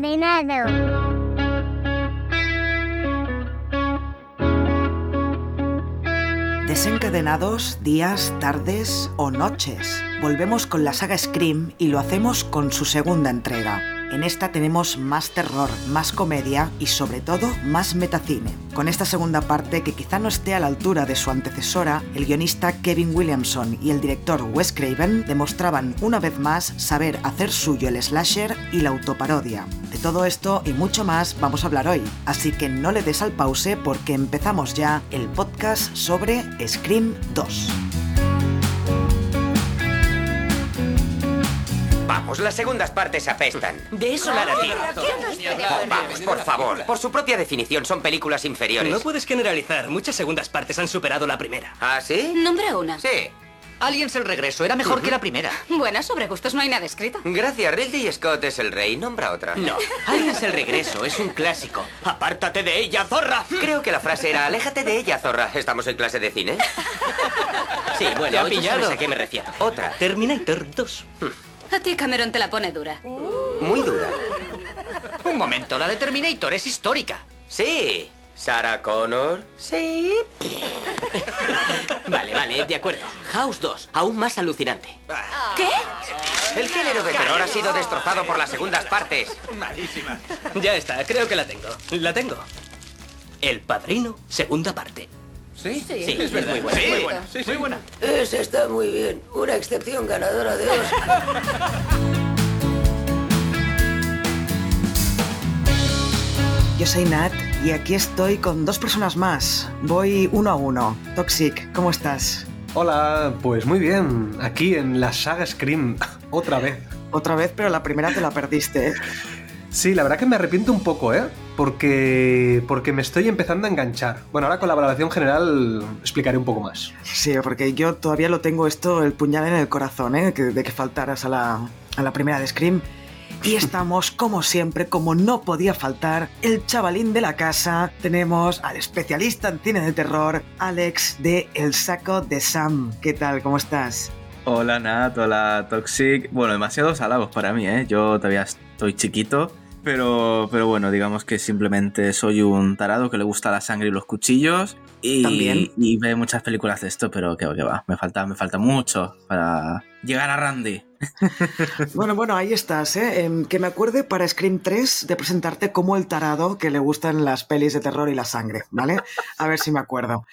Desencadenado. Desencadenados días, tardes o noches. Volvemos con la saga Scream y lo hacemos con su segunda entrega. En esta tenemos más terror, más comedia y sobre todo más metacine. Con esta segunda parte que quizá no esté a la altura de su antecesora, el guionista Kevin Williamson y el director Wes Craven demostraban una vez más saber hacer suyo el slasher y la autoparodia. De todo esto y mucho más vamos a hablar hoy, así que no le des al pause porque empezamos ya el podcast sobre Scream 2. Vamos, las segundas partes apestan. De eso nada tiene. Oh, vamos, por favor. Por su propia definición, son películas inferiores. No puedes generalizar. Muchas segundas partes han superado la primera. ¿Ah, sí? Nombre una. Sí. Aliens el regreso era mejor que la primera. Bueno, sobre gustos no hay nada escrito. Gracias, Ridley Scott es el rey. Nombra otra. No, Aliens el regreso es un clásico. ¡Apártate de ella, zorra! Creo que la frase era aléjate de ella, zorra. ¿Estamos en clase de cine? Sí, bueno, Te ha tú pillado. sabes a qué me refiero. Otra. Terminator 2. A ti Cameron te la pone dura. Muy dura. Un momento, la de Terminator es histórica. Sí. Sarah Connor. Sí. Vale, vale, de acuerdo. House 2, aún más alucinante. ¿Qué? El género de terror ha sido destrozado por las segundas partes. Ya está, creo que la tengo. La tengo. El Padrino, segunda parte. ¿Sí? Sí. Sí, es muy buena. Muy buena. Muy buena. Esa está muy bien. Una excepción ganadora de Oscar. Yo soy Nat y aquí estoy con dos personas más. Voy uno a uno. Toxic, ¿cómo estás? Hola, pues muy bien. Aquí en la saga Scream, otra vez. Otra vez, pero la primera te la perdiste. ¿eh? Sí, la verdad que me arrepiento un poco, ¿eh? Porque, porque me estoy empezando a enganchar. Bueno, ahora con la valoración general explicaré un poco más. Sí, porque yo todavía lo tengo esto, el puñal en el corazón, ¿eh? que- de que faltaras a la, a la primera de Scream. Y estamos, como siempre, como no podía faltar, el chavalín de la casa. Tenemos al especialista en cine de terror, Alex de El Saco de Sam. ¿Qué tal? ¿Cómo estás? Hola Nat, hola Toxic. Bueno, demasiados halagos para mí, ¿eh? Yo todavía estoy chiquito, pero, pero bueno, digamos que simplemente soy un tarado que le gusta la sangre y los cuchillos y, También. y ve muchas películas de esto, pero que va, que va, me falta, me falta mucho para llegar a Randy. Bueno, bueno, ahí estás, ¿eh? Em, que me acuerde para Scream 3 de presentarte como el tarado que le gustan las pelis de terror y la sangre, ¿vale? A ver si me acuerdo.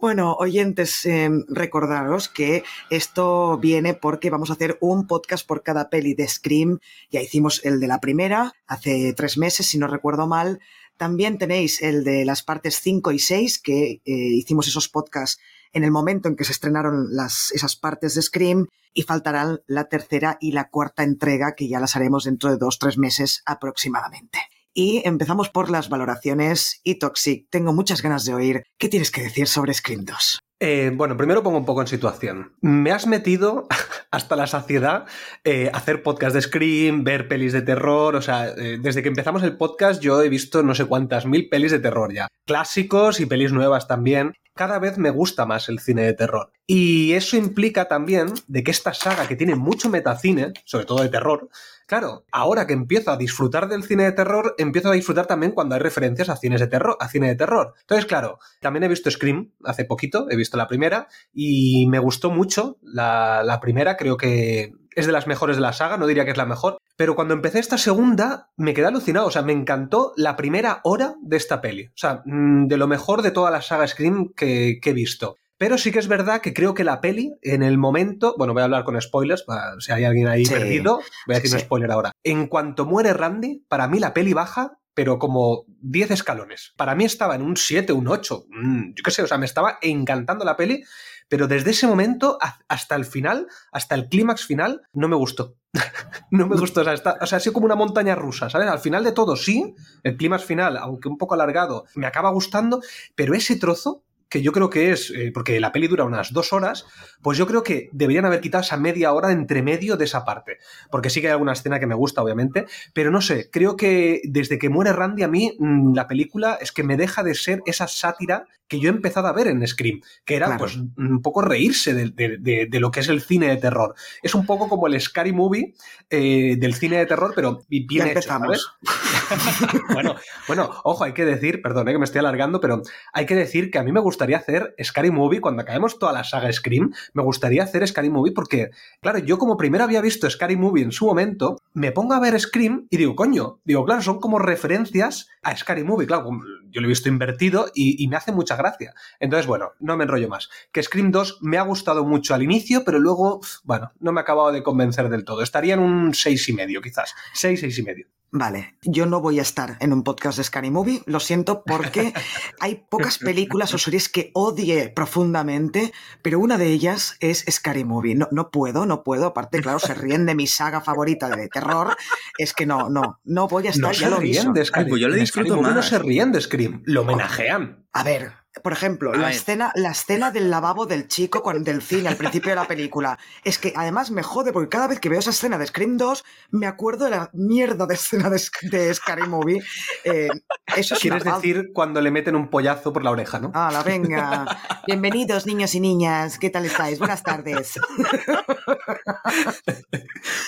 Bueno, oyentes, em, recordaros que esto viene porque vamos a hacer un podcast por cada peli de Scream. Ya hicimos el de la primera hace tres meses, si no recuerdo mal. También tenéis el de las partes 5 y 6, que eh, hicimos esos podcasts en el momento en que se estrenaron las, esas partes de Scream y faltarán la tercera y la cuarta entrega que ya las haremos dentro de dos, tres meses aproximadamente. Y empezamos por las valoraciones y Toxic. Tengo muchas ganas de oír qué tienes que decir sobre Scream 2. Eh, bueno, primero pongo un poco en situación. Me has metido hasta la saciedad eh, hacer podcast de Scream, ver pelis de terror. O sea, eh, desde que empezamos el podcast yo he visto no sé cuántas mil pelis de terror ya. Clásicos y pelis nuevas también. Cada vez me gusta más el cine de terror. Y eso implica también de que esta saga que tiene mucho metacine, sobre todo de terror, Claro, ahora que empiezo a disfrutar del cine de terror, empiezo a disfrutar también cuando hay referencias a cines de terror, a cine de terror. Entonces, claro, también he visto Scream hace poquito, he visto la primera y me gustó mucho la, primera, creo que es de las mejores de la saga, no diría que es la mejor, pero cuando empecé esta segunda me quedé alucinado, o sea, me encantó la primera hora de esta peli, o sea, mm, de lo mejor de toda la saga Scream que he visto. Pero sí que es verdad que creo que la peli, en el momento, bueno, voy a hablar con spoilers, para si hay alguien ahí Sí. perdido, voy a decir Sí, un spoiler ahora. En cuanto muere Randy, para mí la peli baja, pero como 10 escalones. Para mí estaba en un 7, un 8, mm, yo qué sé, o sea, me estaba encantando la peli, pero desde ese momento hasta el final, hasta el clímax final, no me gustó. no me gustó, o sea, está- o sea, ha sido como una montaña rusa, ¿sabes? Al final de todo, sí, el clímax final, aunque un poco alargado, me acaba gustando, pero ese trozo que yo creo que es, eh, porque la peli dura unas dos horas, pues yo creo que deberían haber quitado esa media hora entre medio de esa parte. Porque sí que hay alguna escena que me gusta, obviamente, pero no sé, creo que desde que muere Randy a mí, mm, la película es que me deja de ser esa sátira que yo he empezado a ver en Scream, que era Claro. pues un poco reírse de, de- de- de lo que es el cine de terror. Es un poco como el Scary Movie eh, del cine de terror, pero bien Ya bueno, bueno, ojo, hay que decir, perdón, eh, que me estoy alargando, pero hay que decir que a mí me gustaría hacer Scary Movie cuando acabemos toda la saga Scream. Me gustaría hacer Scary Movie porque, claro, yo como primero había visto Scary Movie en su momento, me pongo a ver Scream y digo, coño, digo, claro, son como referencias a Scary Movie. Claro, yo lo he visto invertido y, y me hace mucha gracia. Entonces, bueno, no me enrollo más. Que Scream 2 me ha gustado mucho al inicio, pero luego, bueno, no me ha acabado de convencer del todo. Estaría en un seis y medio, quizás. Seis, seis y medio. Vale, yo no voy a estar en un podcast de Scary Movie, lo siento, porque hay pocas películas o series que odie profundamente, pero una de ellas es Scary Movie. No, no puedo, no puedo, aparte, claro, se ríen de mi saga favorita de terror, es que no, no, no voy a estar, No ya se lo ríen de Scary Ay, pues yo le disfruto más. No se ríen de Scream, lo homenajean. A ver, por ejemplo, A la ver. escena, la escena del lavabo del chico cuando, del cine al principio de la película. Es que además me jode porque cada vez que veo esa escena de Scream 2 me acuerdo de la mierda de escena de, de Scary Movie. Eh, eso es Quieres una decir cuando le meten un pollazo por la oreja, ¿no? Hala, venga. Bienvenidos, niños y niñas. ¿Qué tal estáis? Buenas tardes.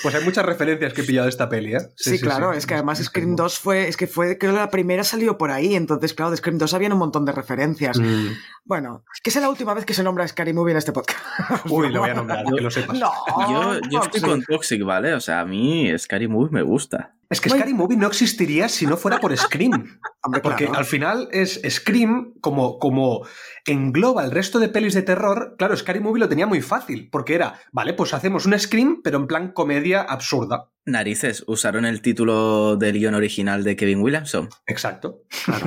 Pues hay muchas referencias que he pillado de esta peli, ¿eh? Sí, claro, es que además Scream 2 fue, es que fue, creo que la primera salió por ahí, entonces, claro, de Scream 2 habían un montón de referencias. Mm. Bueno, que sea la última vez que se nombra Scary Movie en este podcast. Uy, lo voy a nombrar, que lo sepas. No, Yo, yo estoy con Toxic, ¿vale? O sea, a mí Scary Movie me gusta. Es que Scary Movie no existiría si no fuera por Scream. Hombre, Porque claro. al final es Scream, como, como engloba el resto de pelis de terror, claro, Scary Movie lo tenía muy fácil, porque era, vale, pues hacemos un Scream, pero en plan comedia absurda. Narices, usaron el título del guion original de Kevin Williamson. Exacto.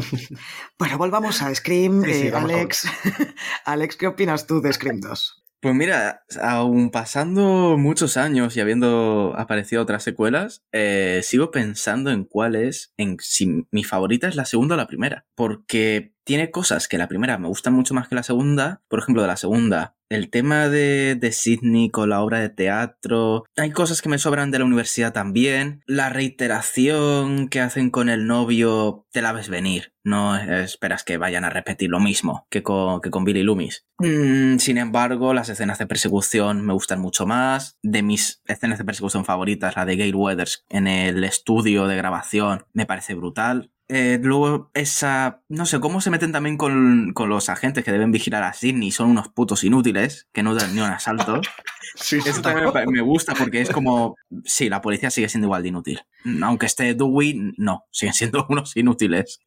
Bueno, volvamos a Scream. Sí, sí, Eh, Alex, Alex, ¿qué opinas tú de Scream 2? Pues mira, aún pasando muchos años y habiendo aparecido otras secuelas, eh, sigo pensando en cuál es, en si mi favorita es la segunda o la primera. Porque tiene cosas que la primera me gustan mucho más que la segunda. Por ejemplo, de la segunda, el tema de, Sidney con la obra de teatro. Hay cosas que me sobran de la universidad también. La reiteración que hacen con el novio, te la ves venir. No esperas que vayan a repetir lo mismo que con, que con Billy Loomis. Mm, sin embargo, las escenas de persecución me gustan mucho más. De mis escenas de persecución favoritas, la de Gail Weathers en el estudio de grabación, me parece brutal. Eh, luego, esa. No sé, cómo se meten también con, con los agentes que deben vigilar a Sidney. Son unos putos inútiles que no dan ni un asalto. Sí, Eso también me gusta porque es como. Sí, la policía sigue siendo igual de inútil. Aunque esté Dewey, no, siguen siendo unos inútiles.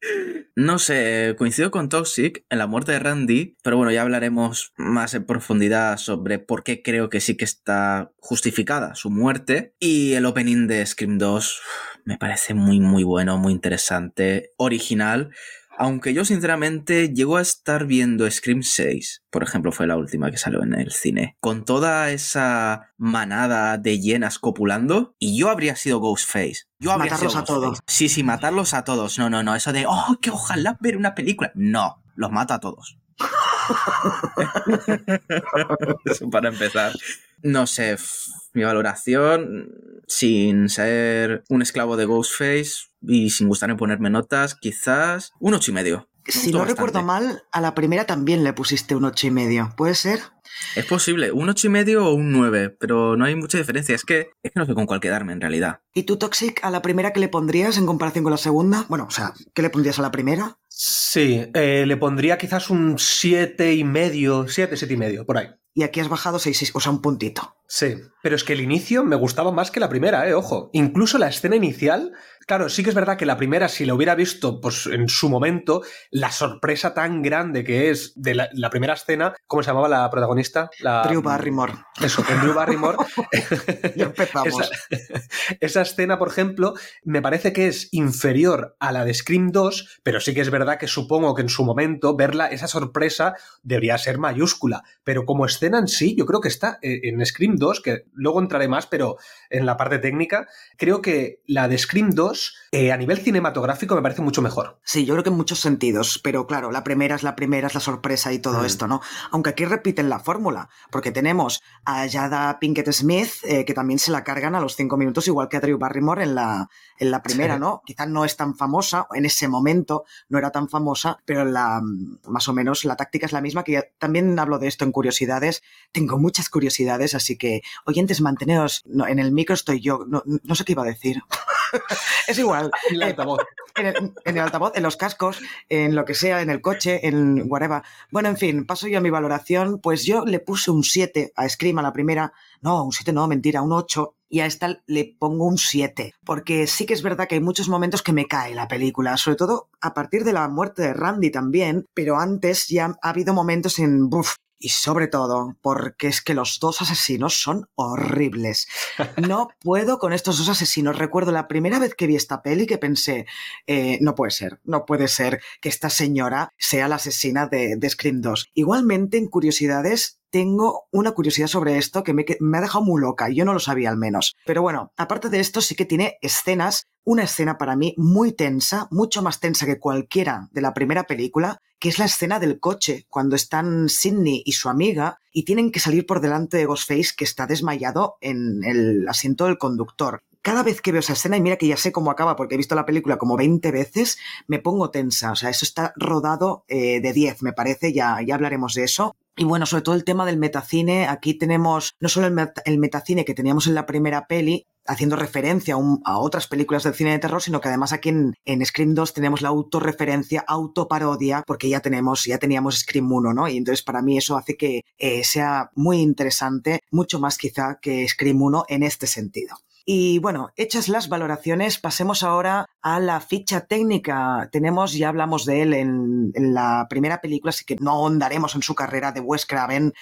No sé, coincido con Toxic en la muerte de Randy, pero bueno, ya hablaremos más en profundidad sobre por qué creo que sí que está justificada su muerte. Y el opening de Scream 2 me parece muy, muy bueno, muy interesante, original. Aunque yo sinceramente llego a estar viendo Scream 6, por ejemplo, fue la última que salió en el cine, con toda esa manada de hienas copulando, y yo habría sido Ghostface. Yo habría Matarlos sido a todos. Sí, sí, matarlos a todos. No, no, no, eso de, oh, que ojalá ver una película. No, los mata a todos. Eso para empezar. No sé, mi valoración, sin ser un esclavo de Ghostface y sin gustarme ponerme notas, quizás un ocho y medio. Me Si no recuerdo mal, a la primera también le pusiste un ocho y medio. ¿Puede ser? Es posible, un ocho y medio o un 9, pero no hay mucha diferencia. Es que, es que no sé con cuál quedarme en realidad. ¿Y tú, Toxic, a la primera que le pondrías en comparación con la segunda? Bueno, o sea, ¿qué le pondrías a la primera? Sí, eh, le pondría quizás un siete y medio, siete, siete y medio, por ahí. Y aquí has bajado seis, seis, o sea, un puntito. Sí, pero es que el inicio me gustaba más que la primera, eh, ojo. Incluso la escena inicial, claro, sí que es verdad que la primera, si la hubiera visto, pues en su momento, la sorpresa tan grande que es de la, la primera escena, ¿cómo se llamaba la protagonista? La, Drew Barrymore. Eso, con Drew Barrymore. Ya empezamos. esa, esa escena, por ejemplo, me parece que es inferior a la de Scream 2, pero sí que es verdad que supongo que en su momento verla, esa sorpresa debería ser mayúscula. Pero como escena en sí, yo creo que está eh, en Scream 2, que luego entraré más, pero en la parte técnica, creo que la de Scream 2 2, eh, a nivel cinematográfico, me parece mucho mejor. Sí, yo creo que en muchos sentidos, pero claro, la primera es la primera, es la sorpresa y todo Mm. esto, ¿no? Aunque aquí repiten la fórmula, porque tenemos a Jada Pinkett Smith, eh, que también se la cargan a los cinco minutos, igual que a Drew Barrymore en la, en la primera, Sí. ¿no? Quizás no es tan famosa, en ese momento no era tan famosa, pero la, más o menos la táctica es la misma, que ya- también hablo de esto en curiosidades, tengo muchas curiosidades, así que, oyentes, manteneos, no, en el micro estoy yo, no, no sé qué iba a decir. es igual. El Eh, altavoz. en el, en el altavoz, en los cascos, en lo que sea, en el coche, en whatever. Bueno, en fin, paso yo a mi valoración. Pues yo le puse un 7 a Scream a la primera. No, un 7 no, mentira, un 8. Y a esta le pongo un 7. Porque sí que es verdad que hay muchos momentos que me cae la película. Sobre todo a partir de la muerte de Randy también. Pero antes ya ha habido momentos en... Buf, y sobre todo, porque es que los dos asesinos son horribles. No puedo con estos dos asesinos. Recuerdo la primera vez que vi esta peli que pensé, eh, no puede ser, no puede ser que esta señora sea la asesina de, de Scream 2. Igualmente, en curiosidades, tengo una curiosidad sobre esto que me, ha dejado muy loca, yo no lo sabía al menos. Pero bueno, aparte de esto, sí que tiene escenas, una escena para mí muy tensa, mucho más tensa que cualquiera de la primera película, que es la escena del coche, cuando están Sidney y su amiga y tienen que salir por delante de Ghostface que está desmayado en el asiento del conductor. Cada vez que veo esa escena, y mira que ya sé cómo acaba porque he visto la película como 20 veces, me pongo tensa. O sea, eso está rodado eh, de 10, me parece, ya, ya hablaremos de eso. Y bueno, sobre todo el tema del metacine, aquí tenemos no solo el, met el metacine que teníamos en la primera peli, haciendo referencia a, otras películas del cine de terror, sino que además aquí en, en Scream 2 tenemos la autorreferencia, autoparodia, porque ya tenemos, ya teníamos Scream 1, ¿no? Y entonces para mí eso hace que eh, sea muy interesante, mucho más quizá que Scream 1 en este sentido. Y bueno, hechas las valoraciones, pasemos ahora a la ficha técnica. Tenemos, ya hablamos de él en, la primera película, así que no ahondaremos en su carrera de Wes Craven,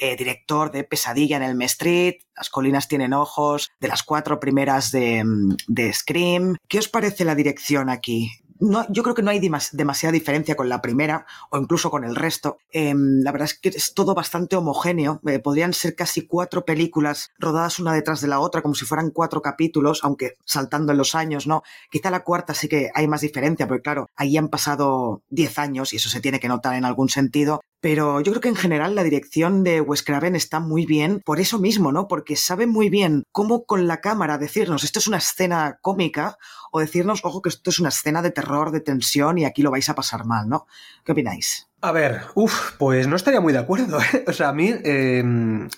eh, director de Pesadilla en el Street, Las colinas tienen ojos, de las cuatro primeras de, de Scream. ¿Qué os parece la dirección aquí? No, yo creo que no hay demas, demasiada diferencia con la primera o incluso con el resto. Eh, la verdad es que es todo bastante homogéneo. Eh, podrían ser casi cuatro películas rodadas una detrás de la otra, como si fueran cuatro capítulos, aunque saltando en los años, ¿no? Quizá la cuarta sí que hay más diferencia, porque claro, ahí han pasado diez años y eso se tiene que notar en algún sentido. Pero yo creo que en general la dirección de Wes Craven está muy bien por eso mismo, ¿no? Porque sabe muy bien cómo con la cámara decirnos esto es una escena cómica o decirnos, ojo, que esto es una escena de terror, de tensión y aquí lo vais a pasar mal, ¿no? ¿Qué opináis? A ver, uff, pues no estaría muy de acuerdo. ¿eh? O sea, a mí eh,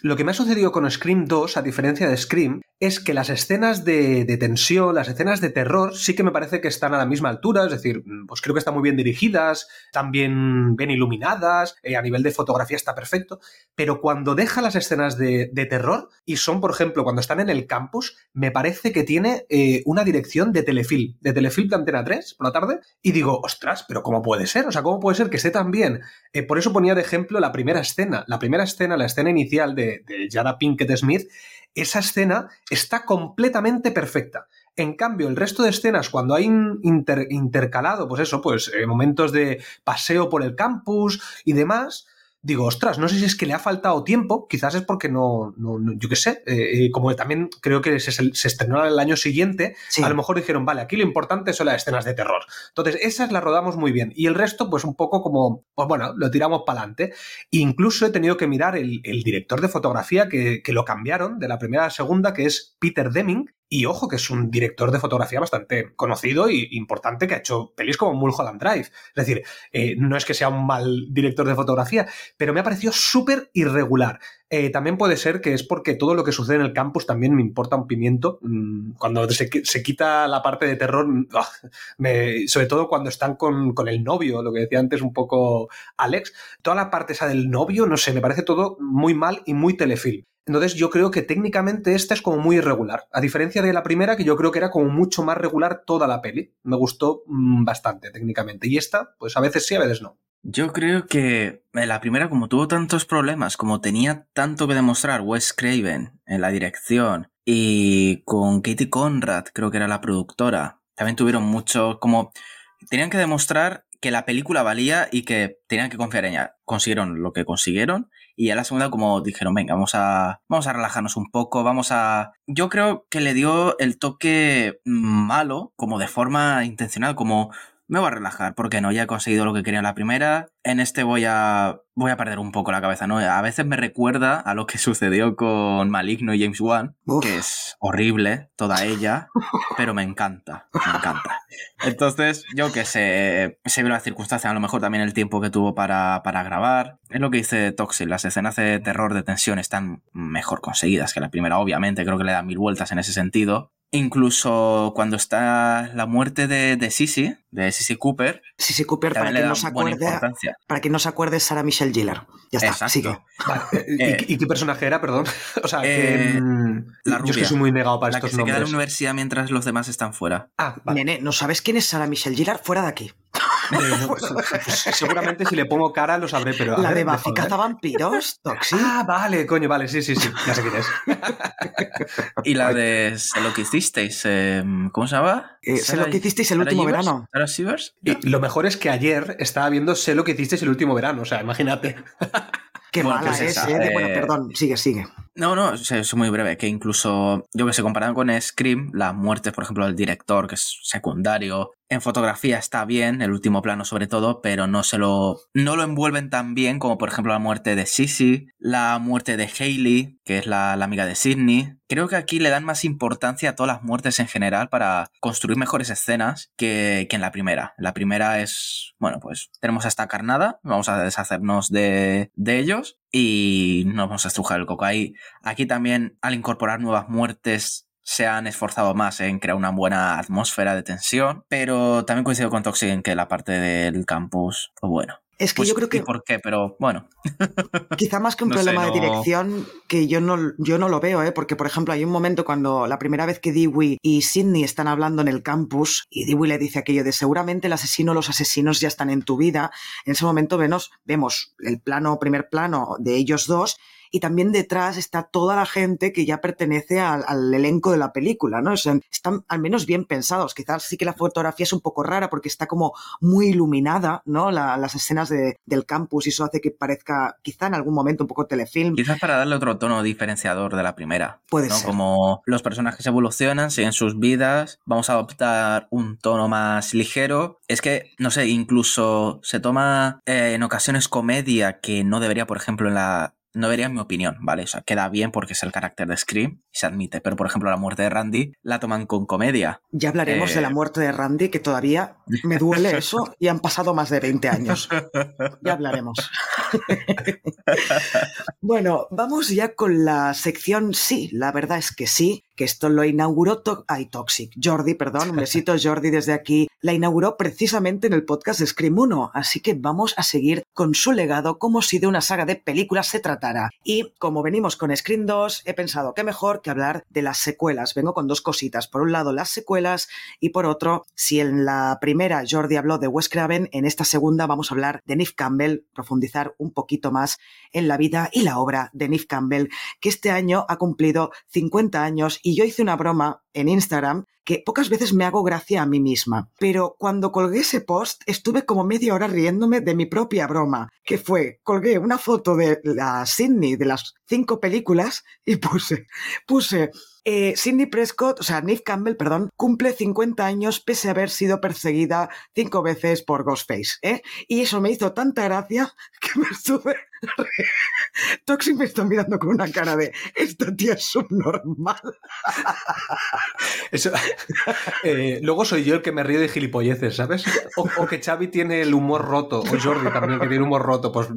lo que me ha sucedido con Scream 2, a diferencia de Scream, es que las escenas de, tensión, las escenas de terror, sí que me parece que están a la misma altura. Es decir, pues creo que están muy bien dirigidas, también bien iluminadas, eh, a nivel de fotografía está perfecto. Pero cuando deja las escenas de, de, terror y son, por ejemplo, cuando están en el campus, me parece que tiene eh, una dirección de telefilm, de telefilm de Antena 3 por la tarde. Y digo, ostras, pero ¿cómo puede ser? O sea, ¿cómo puede ser que esté tan bien? Eh, por eso ponía de ejemplo la primera escena. La primera escena, la escena inicial de, de Jada Pinkett Smith, esa escena está completamente perfecta. En cambio, el resto de escenas, cuando hay inter, intercalado, pues eso, pues eh, momentos de paseo por el campus y demás, digo, ostras, no sé si es que le ha faltado tiempo, quizás es porque no, no, no yo qué sé, eh, como también creo que se, se estrenó el año siguiente, sí. a lo mejor dijeron, vale, aquí lo importante son las escenas de terror. Entonces, esas las rodamos muy bien. Y el resto, pues un poco como, pues bueno, lo tiramos para adelante. Incluso he tenido que mirar el, el director de fotografía que, que, lo cambiaron de la primera a la segunda, que es Peter Deming. Y ojo, que es un director de fotografía bastante conocido e importante que ha hecho pelis como Mulholland Drive. Es decir, eh, no es que sea un mal director de fotografía, pero me ha parecido súper irregular. Eh, también puede ser que es porque todo lo que sucede en el campus también me importa un pimiento. Mm, cuando se, se, quita la parte de terror, oh, me, sobre todo cuando están con, con, el novio, lo que decía antes un poco Alex, toda la parte esa del novio, no sé, me parece todo muy mal y muy telefilm. Entonces yo creo que técnicamente esta es como muy irregular, a diferencia de la primera que yo creo que era como mucho más regular toda la peli. Me gustó mmm, bastante técnicamente y esta pues a veces sí, a veces no. Yo creo que la primera, como tuvo tantos problemas, como tenía tanto que demostrar Wes Craven en la dirección y con Katie Conrad, creo que era la productora, también tuvieron mucho, como tenían que demostrar que la película valía y que tenían que confiar en ella. Consiguieron lo que consiguieron y a la segunda como dijeron, venga, vamos a, vamos a relajarnos un poco, vamos a... Yo creo que le dio el toque malo, como de forma intencional, como me voy a relajar, porque no, ya he conseguido lo que quería en la primera, en este voy a, voy a perder un poco la cabeza, ¿no? A veces me recuerda a lo que sucedió con Maligno y James Wan, que es horrible, toda ella, pero me encanta, me encanta. Entonces, yo que sé, se ve la circunstancia, a lo mejor también el tiempo que tuvo para, para grabar. Es lo que dice Toxic, las escenas de terror, de tensión están mejor conseguidas que la primera, obviamente, creo que le da mil vueltas en ese sentido. Incluso cuando está la muerte de, de Sissy, de Sissy Cooper. Sissy Cooper, para que no se acuerde, para que no se acuerde, Sarah Michelle Gellar. Ya está, Exacto. sigue. Vale, ¿y- Eh, ¿Y, qué personaje era, perdón? O sea, Eh, que. mm, la yo es que rubia. soy muy negado para La que se queda en la universidad mientras los demás están fuera. Ah, vale. Nene, ¿no sabes quién es Sarah Michelle Gellar? Fuera de aquí. Pues, pues, seguramente si le pongo cara lo sabré, pero. La ver, de Buffy cazavampiros, Toxi. Ah, vale, coño, vale, sí, sí, sí. Ya sé quién es. Y la de Sé lo que hicisteis, eh, ¿cómo se llama? Eh, sé lo que hicisteis el Sarah último verano. ¿Sarah Sievers? Y lo mejor es que ayer estaba viendo Sé lo que hicisteis el último verano, o sea, imagínate. Qué Bueno, mala pues es, esa, ¿eh? Bueno, eh, perdón, sigue, sigue. No, no, es, muy breve, que incluso, yo que sé, comparado con Scream, las muertes, por ejemplo, del director, que es secundario, en fotografía está bien, el último plano sobre todo, pero no se lo, no lo envuelven tan bien como, por ejemplo, la muerte de Sissy, la muerte de Hailey, que es la, la amiga de Sidney. Creo que aquí le dan más importancia a todas las muertes en general para construir mejores escenas que, que en la primera. La primera es, bueno, pues tenemos a esta carnada, vamos a deshacernos de, de ellos y nos vamos a estrujar el coco ahí. Aquí también, al incorporar nuevas muertes, se han esforzado más en crear una buena atmósfera de tensión, pero también coincido con Toxic en que la parte del campus, pues bueno. Es que Pues, yo creo ¿y que por qué? Pero bueno. quizá más que un No sé, problema de dirección que yo no, yo no lo veo, ¿eh? porque por ejemplo hay un momento cuando la primera vez que Dewey y Sidney están hablando en el campus y Dewey le dice aquello de seguramente el asesino o los asesinos ya están en tu vida, en ese momento vemos, vemos el plano, primer plano de ellos dos y también detrás está toda la gente que ya pertenece al, al elenco de la película, ¿no? O sea, están al menos bien pensados. Quizás sí que la fotografía es un poco rara porque está como muy iluminada, ¿no? La- las escenas de- del campus y eso hace que parezca quizá en algún momento un poco telefilm. Quizás para darle otro tono diferenciador de la primera. Puede ¿no? ser. Como los personajes evolucionan, siguen sus vidas, vamos a adoptar un tono más ligero. Es que, no sé, incluso se toma eh, en ocasiones comedia que no debería, por ejemplo, en la... No en mi opinión, ¿vale? O sea, queda bien porque es el carácter de Scream y se admite. Pero, por ejemplo, la muerte de Randy la toman con comedia. Ya hablaremos de la Eh. muerte de Randy, que todavía me duele eso y han pasado más de 20 años. Ya hablaremos. bueno, vamos ya con la sección sí, la verdad es que sí, que esto lo inauguró to ay, Toxic, Jordi, perdón, un besito Jordi desde aquí, la inauguró precisamente en el podcast de Scream 1, así que vamos a seguir con su legado como si de una saga de películas se tratara. Y como venimos con Scream 2, he pensado que mejor que hablar de las secuelas. Vengo con dos cositas, por un lado las secuelas y por otro, si en la primera Jordi habló de Wes Craven, en esta segunda vamos a hablar de Neve Campbell, profundizar un poquito más en la vida y la obra de Neve Campbell, que este año ha cumplido 50 años y yo hice una broma en Instagram que pocas veces me hago gracia a mí misma, pero cuando colgué ese post estuve como media hora riéndome de mi propia broma, que fue, colgué una foto de la Sydney de las cinco películas y puse, puse, eh, Sidney Prescott, o sea, Neve Campbell, perdón, cumple 50 años pese a haber sido perseguida cinco veces por Ghostface, ¿eh? Y eso me hizo tanta gracia que me estuve... Toxic me está mirando con una cara de, esta tía es subnormal. Eso- eh, luego soy yo el que me río de gilipolleces, ¿sabes? O, o que Xavi tiene el humor roto, o Jordi también que tiene humor roto. Pues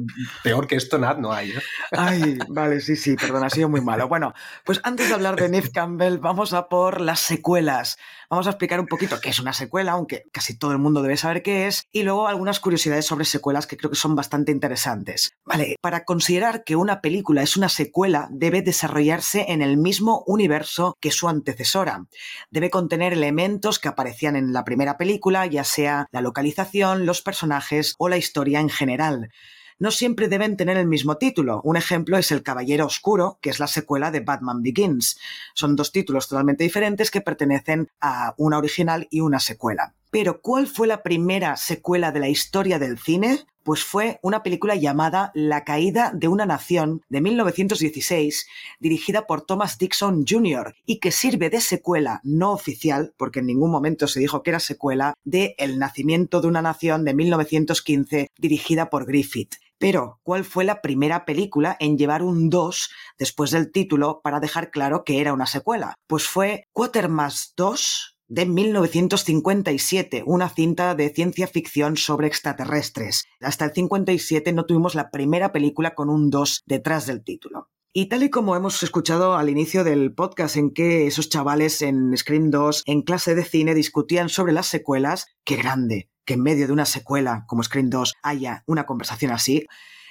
peor que esto, nada, no hay. ¿eh? Ay, vale, sí, sí, perdón, ha sido muy malo. Bueno, pues antes de hablar de Neve Campbell, vamos a por las secuelas. Vamos a explicar un poquito qué es una secuela, aunque casi todo el mundo debe saber qué es, y luego algunas curiosidades sobre secuelas que creo que son bastante interesantes. Vale, para considerar que una película es una secuela, debe desarrollarse en el mismo universo que su antecesora. Debe contener elementos que aparecían en la primera película, ya sea la localización, los personajes o la historia en general no siempre deben tener el mismo título. Un ejemplo es El Caballero Oscuro, que es la secuela de Batman Begins. Son dos títulos totalmente diferentes que pertenecen a una original y una secuela. Pero ¿cuál fue la primera secuela de la historia del cine? Pues fue una película llamada La caída de una nación de 1916, dirigida por Thomas Dixon Jr. y que sirve de secuela no oficial, porque en ningún momento se dijo que era secuela, de El nacimiento de una nación de 1915, dirigida por Griffith. Pero, ¿cuál fue la primera película en llevar un 2 después del título para dejar claro que era una secuela? Pues fue Quatermass 2 de 1957, una cinta de ciencia ficción sobre extraterrestres. Hasta el 57 no tuvimos la primera película con un 2 detrás del título. Y tal y como hemos escuchado al inicio del podcast en que esos chavales en Scream 2 en clase de cine discutían sobre las secuelas, qué grande que en medio de una secuela como Scream 2 haya una conversación así.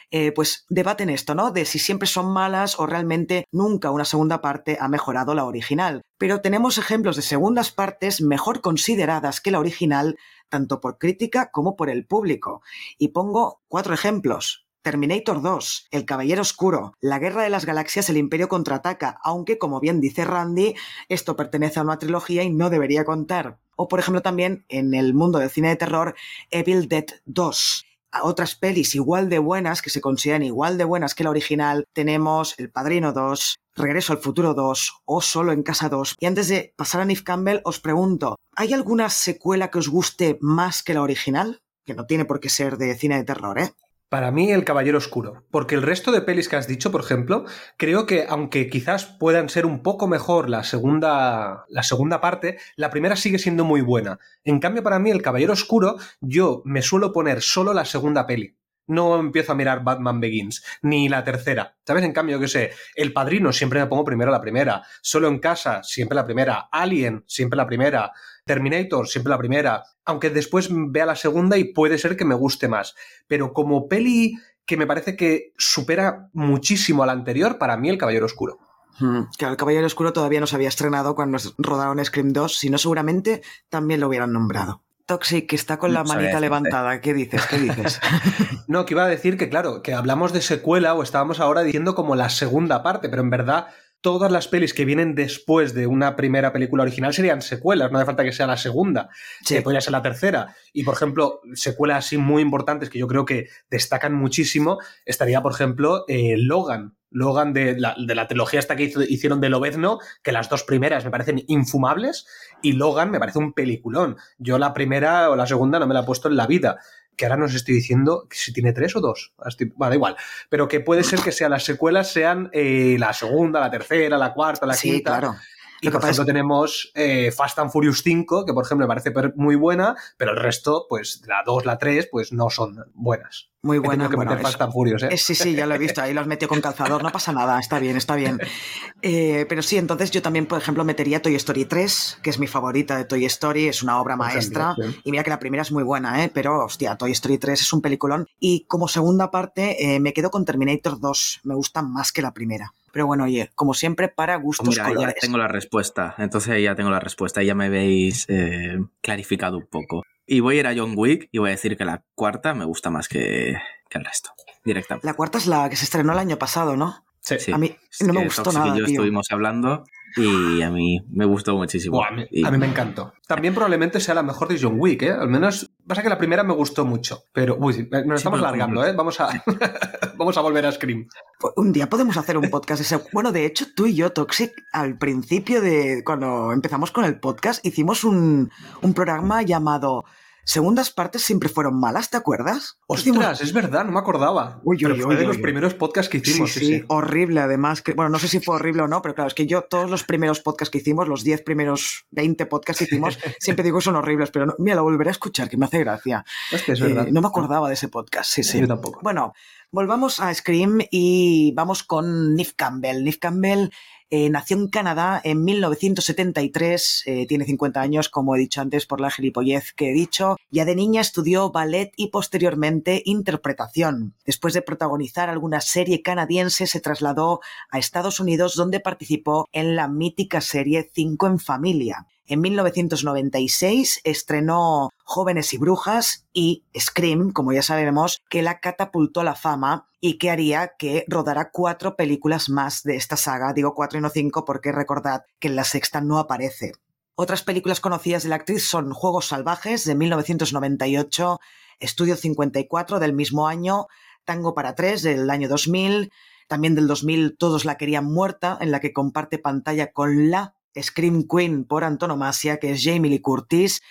Eh, pues debaten esto, ¿no? De si siempre son malas o realmente nunca una segunda parte ha mejorado la original. Pero tenemos ejemplos de segundas partes mejor consideradas que la original, tanto por crítica como por el público. Y pongo cuatro ejemplos. Terminator 2, El Caballero Oscuro, La Guerra de las Galaxias, El Imperio contraataca, aunque, como bien dice Randy, esto pertenece a una trilogía y no debería contar. O, por ejemplo, también en el mundo del cine de terror, Evil Dead 2 otras pelis igual de buenas, que se consideran igual de buenas que la original, tenemos El Padrino 2, Regreso al Futuro 2 o Solo en Casa 2. Y antes de pasar a Nif Campbell, os pregunto, ¿hay alguna secuela que os guste más que la original? Que no tiene por qué ser de cine de terror, ¿eh? Para mí, El Caballero Oscuro. Porque el resto de pelis que has dicho, por ejemplo, creo que aunque quizás puedan ser un poco mejor la segunda, la segunda parte, la primera sigue siendo muy buena. En cambio, para mí, El Caballero Oscuro, yo me suelo poner solo la segunda peli no empiezo a mirar Batman Begins, ni la tercera. ¿Sabes? En cambio, que sé, El Padrino siempre me pongo primero la primera, Solo en Casa siempre la primera, Alien siempre la primera, Terminator siempre la primera, aunque después vea la segunda y puede ser que me guste más. Pero como peli que me parece que supera muchísimo a la anterior, para mí El Caballero Oscuro. Hmm, claro, El Caballero Oscuro todavía no se había estrenado cuando rodaron Scream 2, si no seguramente también lo hubieran nombrado. Toxic, que está con la manita levantada. ¿Qué dices? ¿Qué dices? no, que iba a decir que, claro, que hablamos de secuela o estábamos ahora diciendo como la segunda parte, pero en verdad todas las pelis que vienen después de una primera película original serían secuelas, no hace falta que sea la segunda, sí. podría ser la tercera. Y, por ejemplo, secuelas así muy importantes que yo creo que destacan muchísimo, estaría, por ejemplo, eh, Logan. Logan de la, de la trilogía esta que hicieron de Lobezno, que las dos primeras me parecen infumables, y Logan me parece un peliculón. Yo la primera o la segunda no me la he puesto en la vida que ahora nos estoy diciendo si tiene tres o dos. Bueno, da igual. Pero que puede ser que sean las secuelas sean eh, la segunda, la tercera, la cuarta, la sí, quinta. Claro. Y por ejemplo tenemos eh, Fast and Furious 5, que por ejemplo me parece muy buena, pero el resto, pues la 2, la 3, pues no son buenas. Muy buena. que bueno, meter Fast and Furious, ¿eh? Sí, sí, ya lo he visto. Ahí los metió con calzador. No pasa nada, está bien, está bien. Eh, pero sí, entonces yo también, por ejemplo, metería Toy Story 3, que es mi favorita de Toy Story. Es una obra maestra. Y mira que la primera es muy buena, ¿eh? Pero, hostia, Toy Story 3 es un peliculón. Y como segunda parte, eh, me quedo con Terminator 2. Me gusta más que la primera. Pero bueno, oye, como siempre, para gustos Mira, colores. ya tengo la respuesta. Entonces ya tengo la respuesta. Ya me habéis eh, clarificado un poco. Y voy a ir a John Wick y voy a decir que la cuarta me gusta más que, que el resto. Directamente. La cuarta es la que se estrenó el año pasado, ¿no? Sí. A mí no me gustó Toxic nada, y yo tío. estuvimos hablando y a mí me gustó muchísimo. A, mí, Y- a mí me encantó. También probablemente sea la mejor de John Wick, ¿eh? Al menos, pasa que la primera me gustó mucho. Pero, uy, sí, nos estamos largando, ¿eh? Vamos a, vamos a volver a Scream. Pues Un día podemos hacer un podcast ese. Bueno, de hecho, tú y yo, Toxic, al principio de cuando empezamos con el podcast, hicimos un, un programa llamado Segundas partes siempre fueron malas, ¿te acuerdas? Ostras, es verdad, no me acordaba. Uy, uy, Pero fue de los primeros podcasts que hicimos. sí, sí, sí. horrible además. Que, bueno, no sé si fue horrible o no, pero claro, es que yo todos los primeros podcasts que hicimos, los 10 primeros 20 podcasts que hicimos, siempre digo que son horribles, pero no- mira, lo volveré a escuchar, que me hace gracia. Hostia, es Eh, verdad. no me acordaba de ese podcast, sí, sí. Yo tampoco. Bueno, volvamos a Scream y vamos con Nif Campbell. Nif Campbell eh, nació en Canadá en 1973, eh, tiene 50 años, como he dicho antes, por la gilipollez que he dicho. Ya de niña estudió ballet y posteriormente interpretación. Después de protagonizar alguna serie canadiense, se trasladó a Estados Unidos, donde participó en la mítica serie Cinco en Familia. En 1996 estrenó Jóvenes y Brujas y Scream, como ya sabemos, que la catapultó a la fama y que haría que rodara cuatro películas más de esta saga. Digo cuatro y no cinco porque recordad que en la sexta no aparece. Otras películas conocidas de la actriz son Juegos Salvajes de 1998, Estudio 54 del mismo año, Tango para tres del año 2000, también del 2000 Todos la querían muerta, en la que comparte pantalla con la Scream Queen por antonomasia, que es Jamie Lee Curtis.